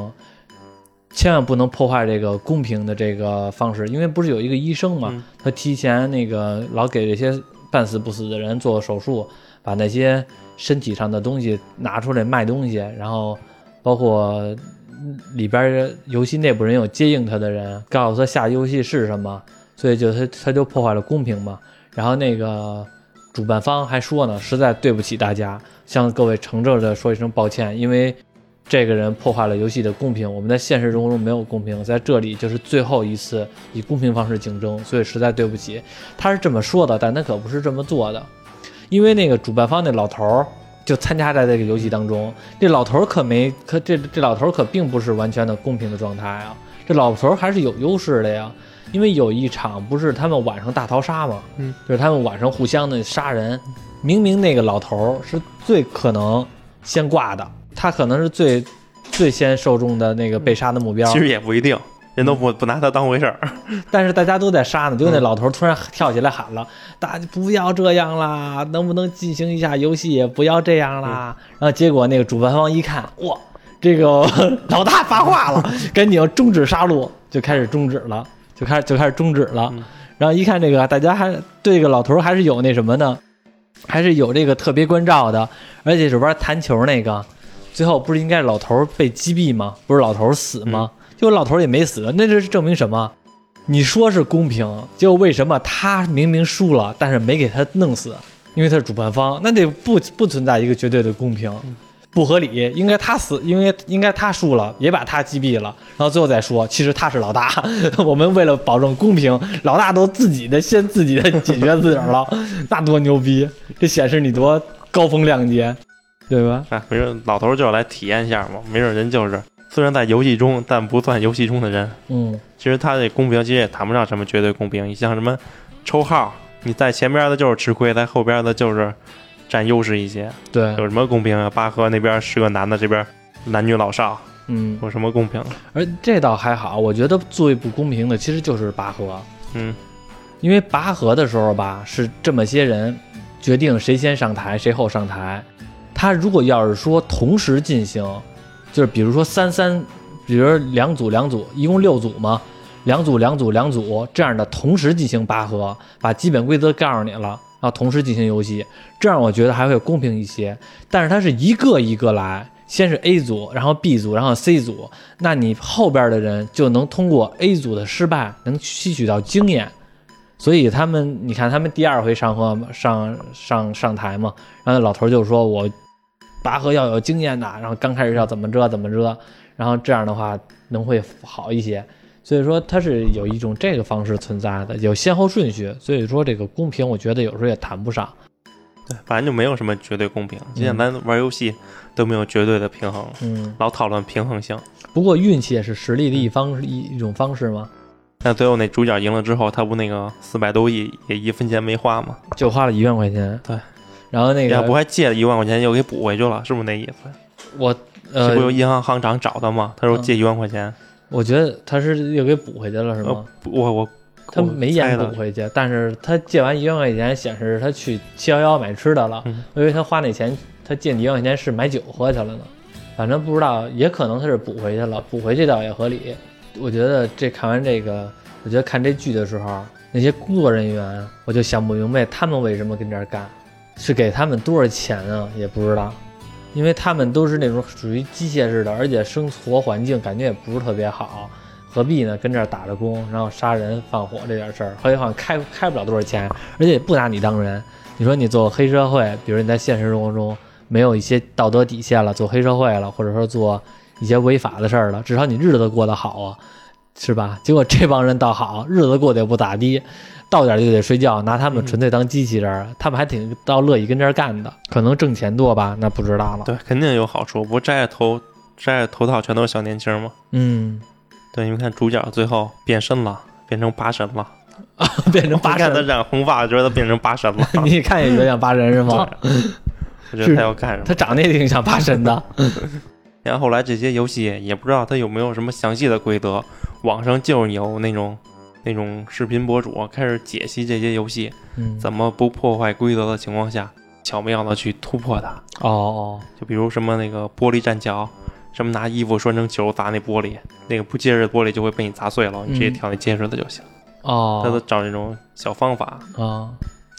Speaker 1: 千万不能破坏这个公平的这个方式。因为不是有一个医生嘛，
Speaker 2: 嗯
Speaker 1: 他提前那个老给这些半死不死的人做手术，把那些身体上的东西拿出来卖东西，然后包括嗯里边儿游戏内部人有接应他的人，告诉他下游戏是什么，所以就他他就破坏了公平嘛。然后那个主办方还说呢，实在对不起大家，向各位诚挚的说一声抱歉，因为这个人破坏了游戏的公平，我们在现实生活中没有公平，在这里就是最后一次以公平方式竞争，所以实在对不起。他是这么说的，但他可不是这么做的，因为那个主办方那老头儿就参加在这个游戏当中，这老头儿可没可这这老头儿可并不是完全的公平的状态啊，这老头儿还是有优势的呀。因为有一场不是他们晚上大逃杀吗？
Speaker 2: 嗯，
Speaker 1: 就是他们晚上互相的杀人，明明那个老头儿是最可能先挂的，他可能是最最先受众的那个被杀的目标。
Speaker 2: 其实也不一定，人都不不拿他当回事儿。
Speaker 1: 但是大家都在杀呢，结果那
Speaker 2: 嗯
Speaker 1: 老头突然跳起来喊了：“大家不要这样啦，能不能进行一下游戏？不要这样啦！”然后结果那个主办方一看，哇，这个 老大发话了，赶紧要终止杀戮，就开始终止了，就开始就开始终止了。
Speaker 2: 嗯
Speaker 1: 然后一看这个，大家还对这个老头还是有那什么呢？还是有这个特别关照的，而且这边弹球那个，最后不是应该是老头被击毙吗？不是老头死吗？结果老头也没死，那这是证明什么？你说是公平，结果为什么他明明输了，但是没给他弄死？因为他是主办方，那得不不存在一个绝对的公平，不合理。应该他死，因为应该他输了，也把他击毙了，然后最后再说，其实他是老大。我们为了保证公平，老大都自己的先自己的解决自个儿了，那多牛逼！这显示你多高风亮节，对吧？
Speaker 2: 哎，没准老头儿就要来体验一下嘛。没准人就是虽然在游戏中，但不算游戏中的人。
Speaker 1: 嗯，
Speaker 2: 其实他这公平其实也谈不上什么绝对公平。你像什么抽号，你在前边的就是吃亏，在后边的就是占优势一些。
Speaker 1: 对，
Speaker 2: 有什么公平啊？巴赫那边十个男的，这边男女老少，
Speaker 1: 嗯，
Speaker 2: 有什么公平？
Speaker 1: 而这倒还好，我觉得最不公平的其实就是拔河。
Speaker 2: 嗯，
Speaker 1: 因为拔河的时候吧，是这么些人决定谁先上台，谁后上台。他如果要是说同时进行，就是比如说三三，比如两组两组，一共六组嘛，两组两组两组这样的同时进行拔河，把基本规则告诉你了，然后同时进行游戏，这样我觉得还会公平一些。但是它是一个一个来，先是 A 组，然后 B 组，然后 C 组，那你后边的人就能通过 A 组的失败，能吸取到经验。所以他们，你看他们第二回上河上上上台嘛，然后老头就说我拔河要有经验的，然后刚开始要怎么着怎么着，然后这样的话能会好一些。所以说它是有一种这个方式存在的，有先后顺序。所以说这个公平，我觉得有时候也谈不上。
Speaker 2: 对，反正就没有什么绝对公平。就像咱玩游戏都没有绝对的平衡，
Speaker 1: 嗯，
Speaker 2: 老讨论平衡性。
Speaker 1: 不过运气也是实力的一方一一种方式嘛，
Speaker 2: 那最后那主角赢了之后，他不那个四百多亿也一分钱没花吗？
Speaker 1: 就花了一万块钱。
Speaker 2: 对，
Speaker 1: 然后那
Speaker 2: 个不还借了一万块钱又给补回去了，是不是那意思？
Speaker 1: 我
Speaker 2: 呃不有
Speaker 1: 呃，
Speaker 2: 银行行长找他吗？他说借一万块钱，
Speaker 1: 我觉得他是又给补回去了是吗
Speaker 2: 呃？，我我
Speaker 1: 他没演补回去，但是他借完一万块钱，显示他去七幺幺买吃的了。
Speaker 2: 嗯
Speaker 1: 我以为他花那钱，他借你一万块钱是买酒喝去了呢。反正不知道，也可能他是补回去了，补回去倒也合理。我觉得这看完这个，我觉得看这剧的时候，那些工作人员，我就想不明白他们为什么跟这儿干，是给他们多少钱啊？也不知道，因为他们都是那种属于机械式的，而且生活环境感觉也不是特别好。何必呢？跟这儿打着工，然后杀人放火这点事儿，何况开开不了多少钱，而且也不拿你当人。你说你做黑社会，比如你在现实生活中没有一些道德底线了，做黑社会了，或者说做一些违法的事儿了，至少你日子过得好啊，是吧？结果这帮人倒好，日子过得也不咋地，到点就得睡觉，拿他们纯粹当机器人儿，他们还挺倒乐意跟这儿干的，可能挣钱多吧，那不知道了。
Speaker 2: 对，肯定有好处。不摘下头摘下头套全都是小年轻吗？
Speaker 1: 嗯，
Speaker 2: 对，你们看主角最后变身了，变成八神了。
Speaker 1: 啊 变成八
Speaker 2: 我看他，染红发，觉得他变成八神了。
Speaker 1: 你看也有点像八神是吗？
Speaker 2: 我觉得他要干什么？
Speaker 1: 他长得也挺像八神的。
Speaker 2: 然后后来这些游戏也不知道它有没有什么详细的规则，网上就是有那种那那种视频博主开始解析这些游戏，
Speaker 1: 嗯，
Speaker 2: 怎么不破坏规则的情况下，巧妙的去突破它。
Speaker 1: 哦哦，
Speaker 2: 就比如什么那个玻璃栈桥，什么拿衣服拴成球砸那玻璃，那个不结实的玻璃就会被你砸碎了，你直接
Speaker 1: 嗯
Speaker 2: 挑那结实的就行。
Speaker 1: 哦，
Speaker 2: 他都找那种小方法。
Speaker 1: 啊，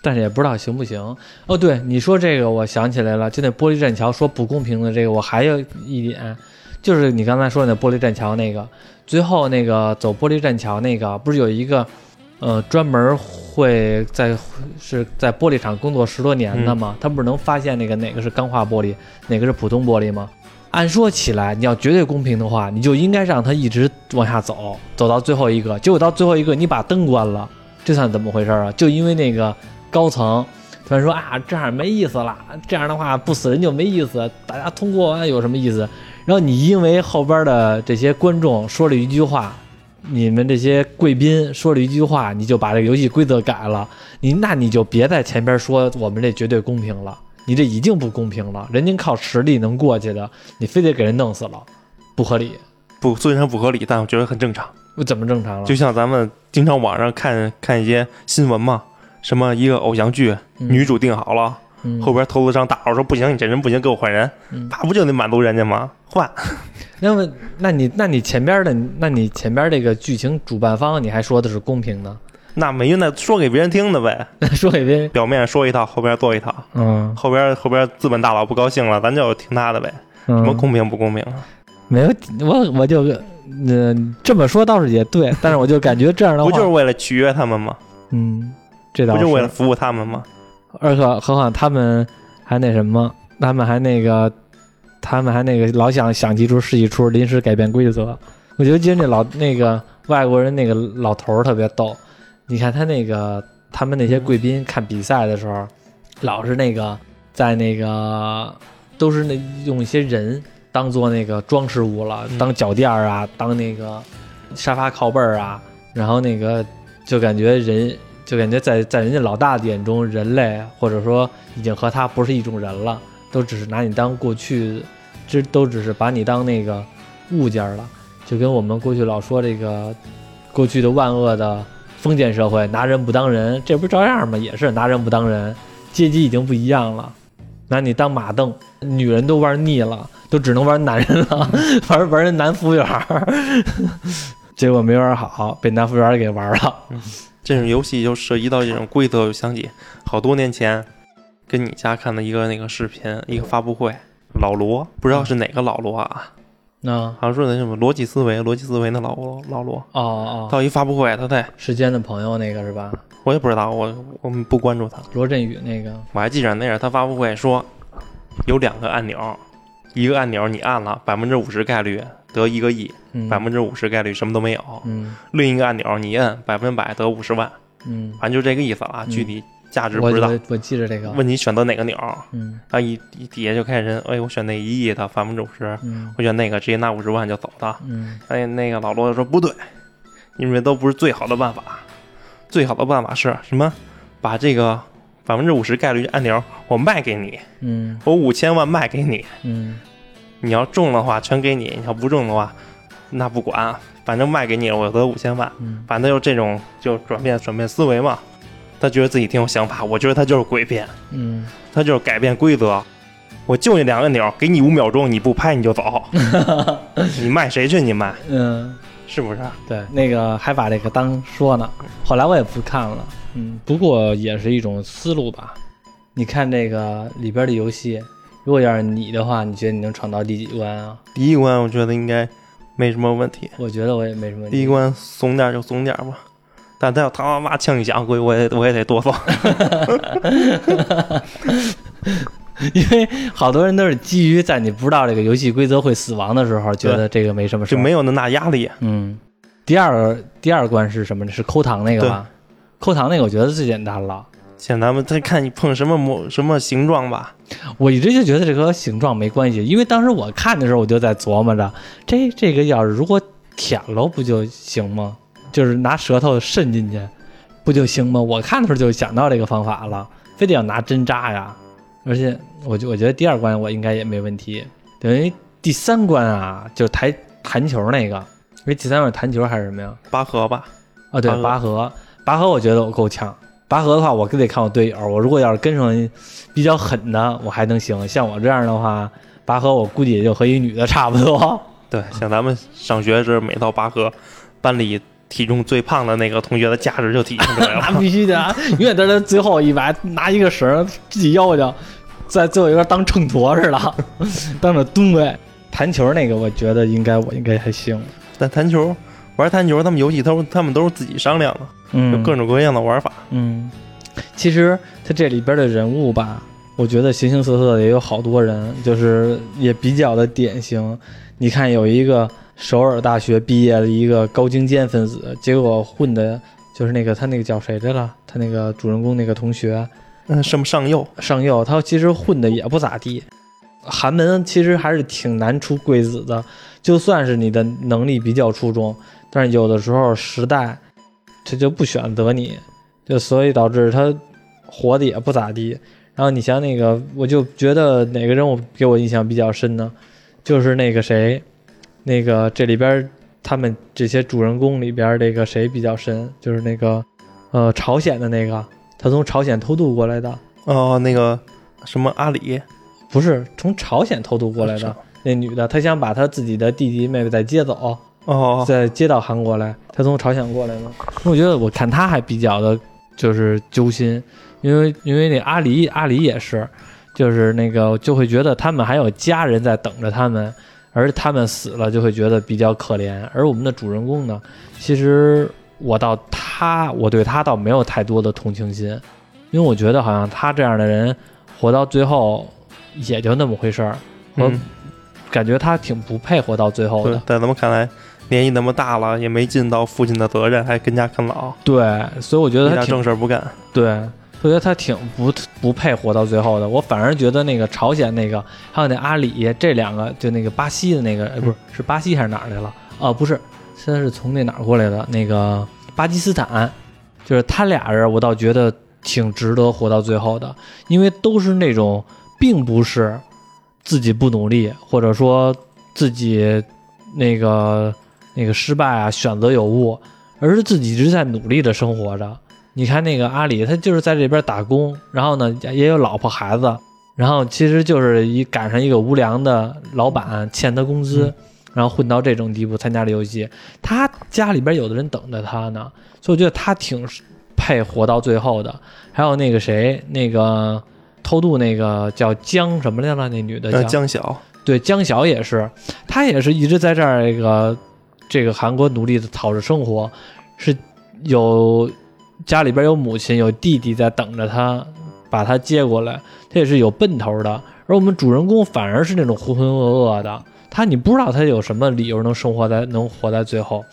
Speaker 1: 但是也不知道行不行。哦，对，你说这个，我想起来了，就那玻璃栈桥说不公平的这个，我还有一点，就是你刚才说的那玻璃栈桥那个，最后那个走玻璃栈桥那个，不是有一个，呃，专门会在是在玻璃厂工作十多年的吗？他不是能发现那个哪个是钢化玻璃，哪个是普通玻璃吗？按说起来，你要绝对公平的话，你就应该让他一直往下走，走到最后一个。结果到最后一个，你把灯关了，这算怎么回事啊？就因为那个高层突然说啊，这样没意思了，这样的话不死人就没意思，大家通过完有什么意思？然后你因为后边的这些观众说了一句话，你们这些贵宾说了一句话，你就把这个游戏规则改了，你那你就别在前边说我们这绝对公平了，你这已经不公平了，人家靠实力能过去的，你非得给人弄死了，不合理，
Speaker 2: 不，虽然不合理，但我觉得很正常。
Speaker 1: 不怎么正常了？
Speaker 2: 就像咱们经常网上看看一些新闻嘛，什么一个偶像剧，
Speaker 1: 嗯
Speaker 2: 女主定好了，
Speaker 1: 嗯
Speaker 2: 后边投资商打扰说不行，你这人不行，给我换人，
Speaker 1: 嗯
Speaker 2: 那不就得满足人家吗？换，
Speaker 1: 那么，那你那你前边的，那你前边这个剧情主办方，你还说的是公平的？
Speaker 2: 那没用，那说给别人听的呗。
Speaker 1: 那 说给别人，
Speaker 2: 表面说一套，后边做一套，
Speaker 1: 嗯
Speaker 2: 后边后边资本大佬不高兴了，咱就听他的呗。什么
Speaker 1: 嗯，
Speaker 2: 公平不公平啊？
Speaker 1: 没有，我我就，嗯、这么说倒是也对，但是我就感觉这样的话，
Speaker 2: 不就是为了取悦他们吗？
Speaker 1: 嗯，这倒
Speaker 2: 不就是为了服务他们吗？
Speaker 1: 而且何况他们还那什么，他们还那个，他们还那个老想想几出是一出，临时改变规则。我觉得今天这老那个外国人那个老头儿特别逗，你看他那个他们那些贵宾看比赛的时候，老是那个在那个都是那用一些人当做那个装饰物了，
Speaker 2: 嗯
Speaker 1: 当脚垫儿啊，当那个沙发靠背儿啊，然后那个就感觉人就感觉在在人家老大的眼中，人类或者说已经和他不是一种人了，都只是拿你当过去，这都只是把你当那个物件儿了，就跟我们过去老说这个过去的万恶的封建社会拿人不当人，这不是照样吗？也是拿人不当人，阶级已经不一样了，拿你当马凳，女人都玩腻了，都只能玩男人了，玩玩人男服务员儿，结果没玩好，被男服务员给玩了。
Speaker 2: 这种游戏就涉及到这种规则，我想起好多年前跟你家看的一个那个视频，一个发布会，老罗不知道是哪个老罗啊，
Speaker 1: 那？
Speaker 2: 好像说的什么逻辑思维，逻辑思维那老罗老罗，
Speaker 1: 哦哦，
Speaker 2: 到一发布会，他在。
Speaker 1: 时间的朋友那个是吧？
Speaker 2: 我也不知道，我我们不关注他，
Speaker 1: 罗振宇那个，
Speaker 2: 我还记着那是他发布会说有两个按钮，一个按钮你按了百分之五十概率得一个亿，
Speaker 1: 嗯，
Speaker 2: 百分之五十概率什么都没有，
Speaker 1: 嗯。
Speaker 2: 另一个按钮你摁百分百得五十万，
Speaker 1: 嗯，
Speaker 2: 反正就这个意思了具体价值不知道。
Speaker 1: 我我记着这个，
Speaker 2: 问你选择哪个钮，
Speaker 1: 嗯。
Speaker 2: 啊一一底下就开始人，哎，我选那一亿的百分之五十，
Speaker 1: 嗯。
Speaker 2: 我选那个直接拿五十万就走的。
Speaker 1: 嗯。
Speaker 2: 哎，那个老罗就说不对，你们这都不是最好的办法，最好的办法是什么？把这个百分之五十概率按钮我卖给你，
Speaker 1: 嗯。
Speaker 2: 我五千万卖给你，
Speaker 1: 嗯
Speaker 2: 你要中的话全给你，你要不中的话，那不管，反正卖给你了，我得五千万。
Speaker 1: 嗯
Speaker 2: 反正就这种就转变转变思维嘛，他觉得自己挺有想法，我觉得他就是诡辩，
Speaker 1: 嗯，
Speaker 2: 他就是改变规则。我就你两个按钮，给你五秒钟，你不拍你就走，你卖谁去？你卖
Speaker 1: 嗯，
Speaker 2: 是不是？
Speaker 1: 对，那个还把这个当说呢，后来我也不看了，嗯，不过也是一种思路吧。你看这个里边的游戏，如果要是你的话，你觉得你能闯到第几关啊？
Speaker 2: 第一关我觉得应该没什么问题，
Speaker 1: 我觉得我也没什么问题。
Speaker 2: 第一关怂点就怂点吧，但他要他妈枪一响，估计我也我也得哆嗦。
Speaker 1: 因为好多人都是基于在你不知道这个游戏规则会死亡的时候，觉得这个没什么事儿。
Speaker 2: 就没有那么大压力。
Speaker 1: 嗯，第二第二关是什么呢？是抠糖那个吧？抠糖那个我觉得最简单了。
Speaker 2: 现在咱们再看你碰什么模什么形状吧，
Speaker 1: 我一直就觉得这个和形状没关系，因为当时我看的时候我就在琢磨着，这这个要是如果舔了不就行吗？就是拿舌头渗进去，不就行吗？我看的时候就想到这个方法了，非得要拿针扎呀。而且我就我觉得第二关我应该也没问题，等于第三关啊，就是弹弹球那个，因为第三关弹球还是什么呀？
Speaker 2: 拔河吧，
Speaker 1: 啊，对，
Speaker 2: 拔河，
Speaker 1: 拔河，我觉得我够呛。拔河的话，我得看我队友。我如果要是跟上比较狠的，我还能行。像我这样的话，拔河我估计也就和一女的差不多。
Speaker 2: 对，像咱们上学时每到拔河，班里体重最胖的那个同学的价值就体现出来了
Speaker 1: 那
Speaker 2: 了。
Speaker 1: 必须的啊，永远都是最后一排拿一个绳自己腰去，在最后一边当秤砣似的，当着吨位。弹球那个，我觉得应该我应该还行。
Speaker 2: 但弹球玩弹球，他们游戏都他们都是自己商量的，有
Speaker 1: 嗯，
Speaker 2: 各种各样的玩法。
Speaker 1: 嗯，其实它这里边的人物吧，我觉得形形色色的也有好多人，就是也比较的典型。你看有一个首尔大学毕业的一个高精尖分子，结果混的就是那个他那个叫谁来了？他那个主人公那个同学
Speaker 2: 嗯，什么上右，
Speaker 1: 上右，他其实混的也不咋地。寒门其实还是挺难出贵子的，就算是你的能力比较出众，但是有的时候时代他就不选择你，就所以导致他活的也不咋地。然后你像那个，我就觉得哪个人物给我印象比较深呢？就是那个谁，那个这里边他们这些主人公里边这个谁比较深？就是那个呃朝鲜的那个，他从朝鲜偷渡过来的。
Speaker 2: 哦，那个什么阿里，
Speaker 1: 不是从朝鲜偷渡过来的那女的，她想把她自己的弟弟妹妹再接走，
Speaker 2: 哦，
Speaker 1: 再接到韩国来。他从朝鲜过来的。我觉得我看他还比较的，就是揪心，因为因为那阿离阿离也是，就是那个就会觉得他们还有家人在等着他们，而他们死了就会觉得比较可怜。而我们的主人公呢，其实我到他，我对他倒没有太多的同情心，因为我觉得好像他这样的人活到最后也就那么回事儿，我
Speaker 2: 嗯，
Speaker 1: 感觉他挺不配活到最后的。，
Speaker 2: 在咱们看来，年纪那么大了，也没尽到父亲的责任，还跟家啃老，
Speaker 1: 对，所以我觉得他挺
Speaker 2: 正事儿不干。
Speaker 1: 对，我觉得他挺不不配活到最后的。我反而觉得那个朝鲜那个，还有那阿里这两个，就那个巴西的那个，哎，不是是巴西还是哪儿来了？啊，不是，现在是从那哪儿过来的？那个巴基斯坦，就是他俩人，我倒觉得挺值得活到最后的，因为都是那种并不是自己不努力，或者说自己那个那个失败啊，选择有误，而是自己一直在努力的生活着。你看那个阿里，他就是在这边打工，然后呢也有老婆孩子，然后其实就是一赶上一个无良的老板欠他工资，
Speaker 2: 嗯
Speaker 1: 然后混到这种地步参加了游戏。他家里边有的人等着他呢，所以我觉得他挺配活到最后的。还有那个谁，那个偷渡那个叫江什么来了，那女的
Speaker 2: 呃，
Speaker 1: 叫
Speaker 2: 江晓，
Speaker 1: 对，江晓也是，他也是一直在这儿这个这个韩国努力的讨着生活，是有家里边有母亲有弟弟在等着他把他接过来，他也是有奔头的。而我们主人公反而是那种浑浑噩噩的，他你不知道他有什么理由能生活在能活在最后，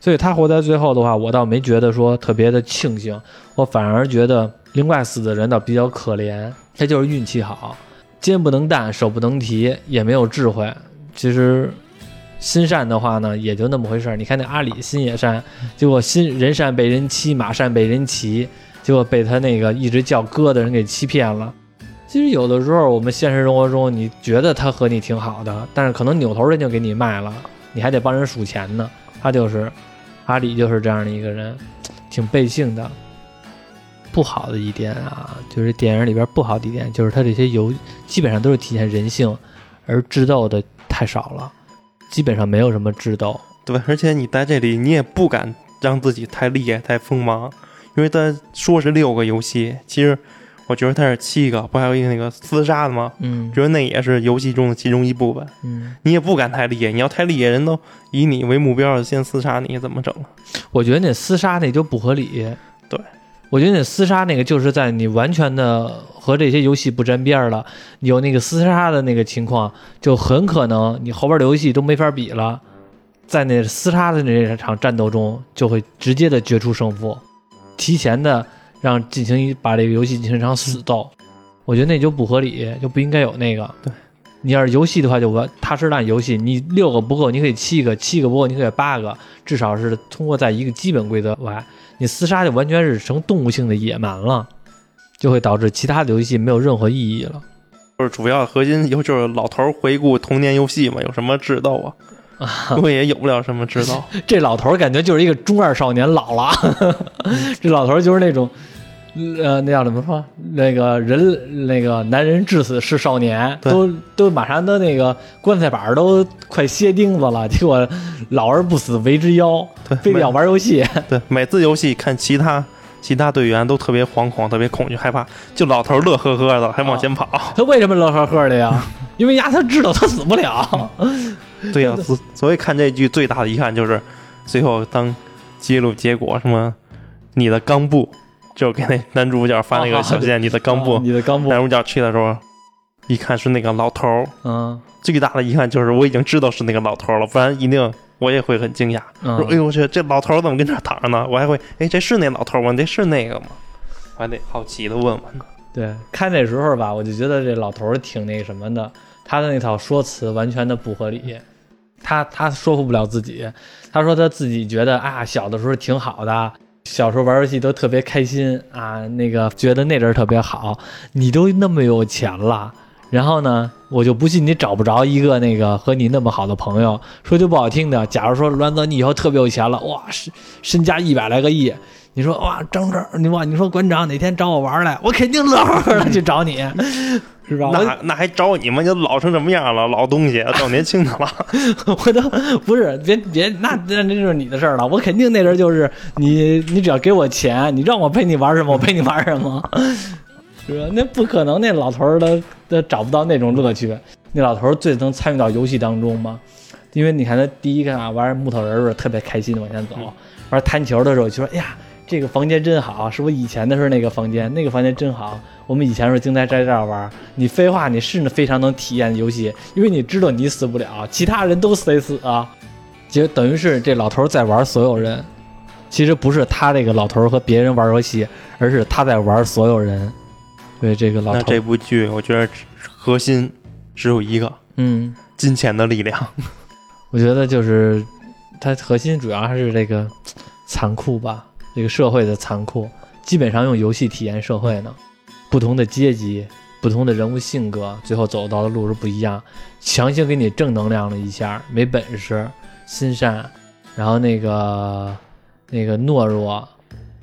Speaker 1: 所以他活在最后的话，我倒没觉得说特别的庆幸，我反而觉得另外死的人倒比较可怜，他就是运气好。肩不能担，手不能提，也没有智慧。其实心善的话呢，也就那么回事儿。你看那阿里心也善，结果心人善被人欺，马善被人骑，结果被他那个一直叫哥的人给欺骗了。其实有的时候我们现实生活中，你觉得他和你挺好的，但是可能扭头人就给你卖了，你还得帮人数钱呢。他就是阿里，就是这样的一个人，挺背性的。不好的一点啊，就是电影里边不好的一点，就是他这些游基本上都是体现人性，而智斗的太少了，基本上没有什么智斗。
Speaker 2: 对，而且你在这里，你也不敢让自己太厉害、太锋芒，因为他说是六个游戏，其实我觉得他是七个，不还有一个那个厮杀的吗？
Speaker 1: 嗯
Speaker 2: 觉得那也是游戏中的其中一部分。
Speaker 1: 嗯，
Speaker 2: 你也不敢太厉害，你要太厉害，人都以你为目标，先厮杀你，怎么整？
Speaker 1: 我觉得那厮杀那就不合理。
Speaker 2: 对，
Speaker 1: 我觉得那厮杀那个就是在你完全的和这些游戏不沾边儿了，有那个厮杀的那个情况，就很可能你后边的游戏都没法比了，在那厮杀的那场战斗中，就会直接的决出胜负，提前的让进行一把这个游戏进行一场死斗，我觉得那就不合理，就不应该有那个。
Speaker 2: 对。
Speaker 1: 你要是游戏的话，就玩踏实烂游戏，你六个不够，你可以七个；七个不够，你可以八个。至少是通过在一个基本规则外，你厮杀就完全是成动物性的野蛮了，就会导致其他的游戏没有任何意义了。
Speaker 2: 就是主要核心有就是老头儿回顾童年游戏嘛，有什么智斗啊？我也有不了什么知道。
Speaker 1: 这老头儿感觉就是一个中二少年老了，这老头儿就是那种，呃，那叫怎么说？那个人，那个男人至死是少年，都都马上都那个棺材板都快歇钉子了，结果老而不死为之妖，
Speaker 2: 对，
Speaker 1: 非得要玩游戏。
Speaker 2: 对，每次游戏看其他其他队员都特别惶恐、特别恐惧、害怕，就老头乐呵呵的还往前跑。
Speaker 1: 他为什么乐呵呵的呀？因为呀，他知道他死不了。
Speaker 2: 对呀、所所以看这剧最大的遗憾就是，最后当揭露结果什么，你的冈部，就给那男主角发那个小线，你的冈部
Speaker 1: 啊，你的冈部
Speaker 2: 男，主角去的时候，一看是那个老头儿。
Speaker 1: 嗯
Speaker 2: 最大的遗憾就是我已经知道是那个老头儿了，不然一定我也会很惊讶。说哎
Speaker 1: 嗯，
Speaker 2: 呦我去，这老头儿怎么跟这儿躺着呢？我还会哎，这是那老头儿吗？这是那个吗？我还得好奇的问问。
Speaker 1: 对，看那时候吧，我就觉得这老头儿挺那什么的，他的那套说辞完全的不合理，他他说服不了自己，他说他自己觉得啊，小的时候挺好的。小时候玩游戏都特别开心啊，那个觉得那阵儿特别好。你都那么有钱了，然后呢，我就不信你找不着一个那个和你那么好的朋友。说句不好听的，假如说栾泽你以后特别有钱了，哇，身身家一百来个亿，你说哇，张这你哇，你说馆长哪天找我玩来，我肯定乐呵呵的去找你，是吧？我
Speaker 2: 那那还找你吗？你都老成什么样了？老东西，找年轻的了。
Speaker 1: 我都不是别别，那那那就是你的事儿了。我肯定那阵儿就是你，你只要给我钱，你让我陪你玩什么，我陪你玩什么，是吧？那不可能，那老头儿他他找不到那种乐趣。那老头儿最能参与到游戏当中吗？因为你看他第一个啊，玩木头人儿的时候特别开心的往前走，玩弹球的时候就说：“哎呀，这个房间真好，是我以前的时候那个房间，那个房间真好。我们以前的时候经常在这儿玩。”你废话，你是非常能体验游戏，因为你知道你死不了，其他人都死得死啊。就等于是这老头儿在玩所有人，其实不是他这个老头儿和别人玩游戏，而是他在玩所有人。对这个老
Speaker 2: 那这，部剧，我觉得核心只有一个：
Speaker 1: 嗯，
Speaker 2: 金钱的力量。
Speaker 1: 我觉得就是它核心主要还是这个残酷吧，这个社会的残酷，基本上用游戏体验社会呢。不同的阶级、不同的人物性格，最后走到的路是不一样。强行给你正能量了一下，没本事、心善，然后那个那个懦弱，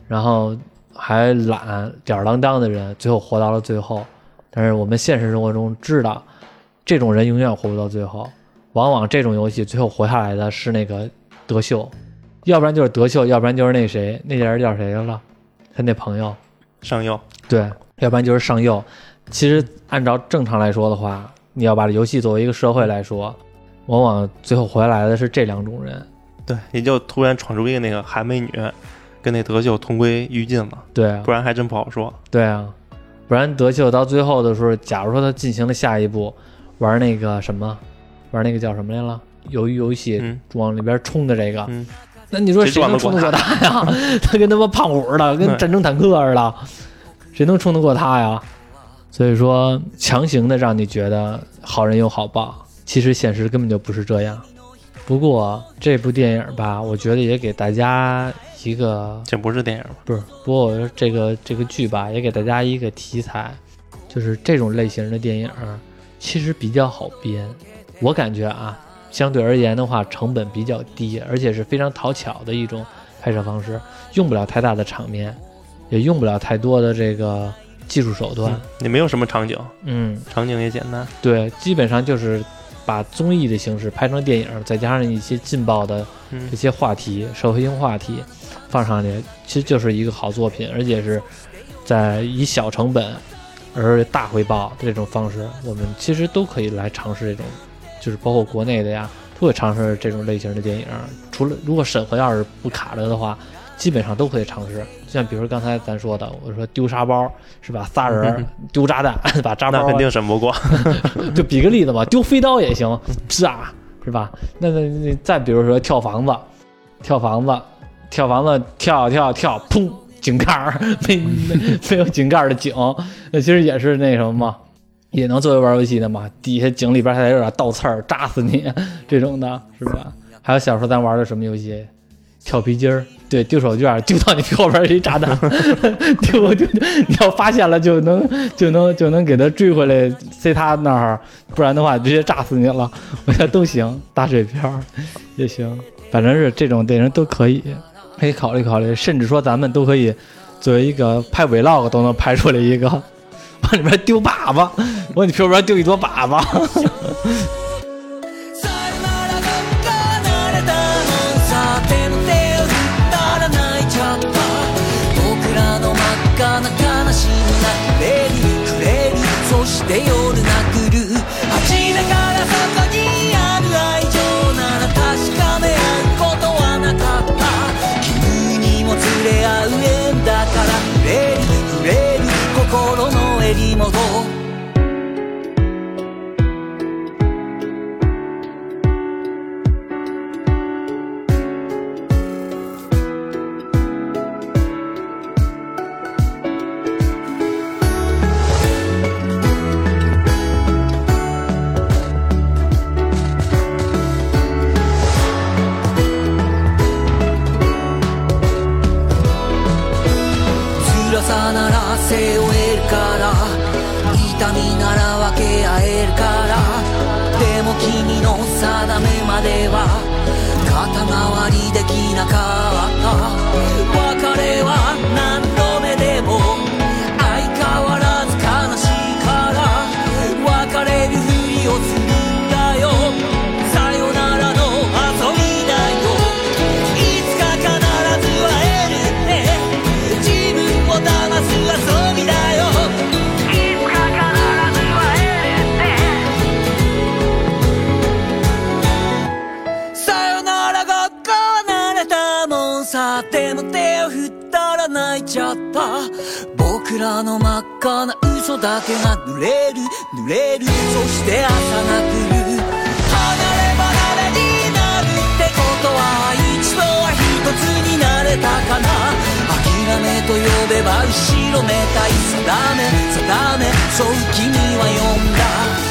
Speaker 1: 然后还懒、吊儿郎当的人，最后活到了最后。但是我们现实生活中知道，这种人永远活不到最后。往往这种游戏最后活下来的是那个德秀，要不然就是德秀，要不然就是那谁，那人叫谁了？他那朋友，
Speaker 2: 上右，
Speaker 1: 对，要不然就是上右。其实按照正常来说的话，你要把这游戏作为一个社会来说，往往最后回来的是这两种人。
Speaker 2: 对，也就突然闯出一个那个韩美女，跟那德秀同归于尽了，
Speaker 1: 对啊
Speaker 2: 不，然还真不好说。
Speaker 1: 对啊，不然德秀到最后的时候，假如说他进行了下一步，玩那个什么，玩那个叫什么来了？鱿鱼游戏
Speaker 2: 嗯
Speaker 1: 往里边冲的这个，
Speaker 2: 嗯，
Speaker 1: 那你说
Speaker 2: 谁
Speaker 1: 谁能冲得过他呀？他跟他妈胖虎似的，跟战争坦克似的，谁能冲得过他呀？所以说，强行的让你觉得好人有好报，其实现实根本就不是这样。不过这部电影吧，我觉得也给大家一个
Speaker 2: 这不是电影吗？
Speaker 1: 不是，不过我说这个这个剧吧，也给大家一个题材，就是这种类型的电影其实比较好编。我感觉啊，相对而言的话，成本比较低，而且是非常讨巧的一种拍摄方式，用不了太大的场面，也用不了太多的这个技术手段
Speaker 2: 嗯。也没有什么场景，
Speaker 1: 嗯，
Speaker 2: 场景也简单。
Speaker 1: 对，基本上就是把综艺的形式拍成电影，再加上一些劲爆的
Speaker 2: 嗯
Speaker 1: 这，些话题、社会性话题放上去，其实就是一个好作品，而且是在以小成本而大回报的这种方式，我们其实都可以来尝试这种，就是包括国内的呀，都会尝试这种类型的电影。除了如果审核要是不卡了的话，基本上都可以尝试。像比如刚才咱说的，我说丢沙包是吧？仨人丢炸弹，把炸包
Speaker 2: 那肯定审不过。
Speaker 1: 就比个例子吧，丢 飞刀也行，是啊，是吧？那那那再比如说跳房子，跳房子，跳房子，跳跳跳，砰，井盖儿 没没没有井盖儿的井，那其实也是那什么嘛，也能作为玩游戏的嘛。底下井里边还有点倒刺儿，扎死你这种的，是吧？还有小时候咱玩的什么游戏？
Speaker 3: 跳皮筋儿，对，丢手绢，丢到你后边儿一炸弹，丢丢，你要发现了就能就能就能给他追回来，塞他那儿，不然的话直接炸死你了。我觉得都行，打水漂儿也行，反正是这种电影都可以，可以考虑考虑，甚至说咱们都可以作为一个拍 vlog 都能拍出来一个，往里面丢粑粑，往你屁股边丢一坨粑粑。
Speaker 4: だけが濡れる濡れる。そして朝が来る。離れ離れになるってことは一度は一つになれたかな。諦めと呼べば後ろめたい定め定め。そう君は呼んだ。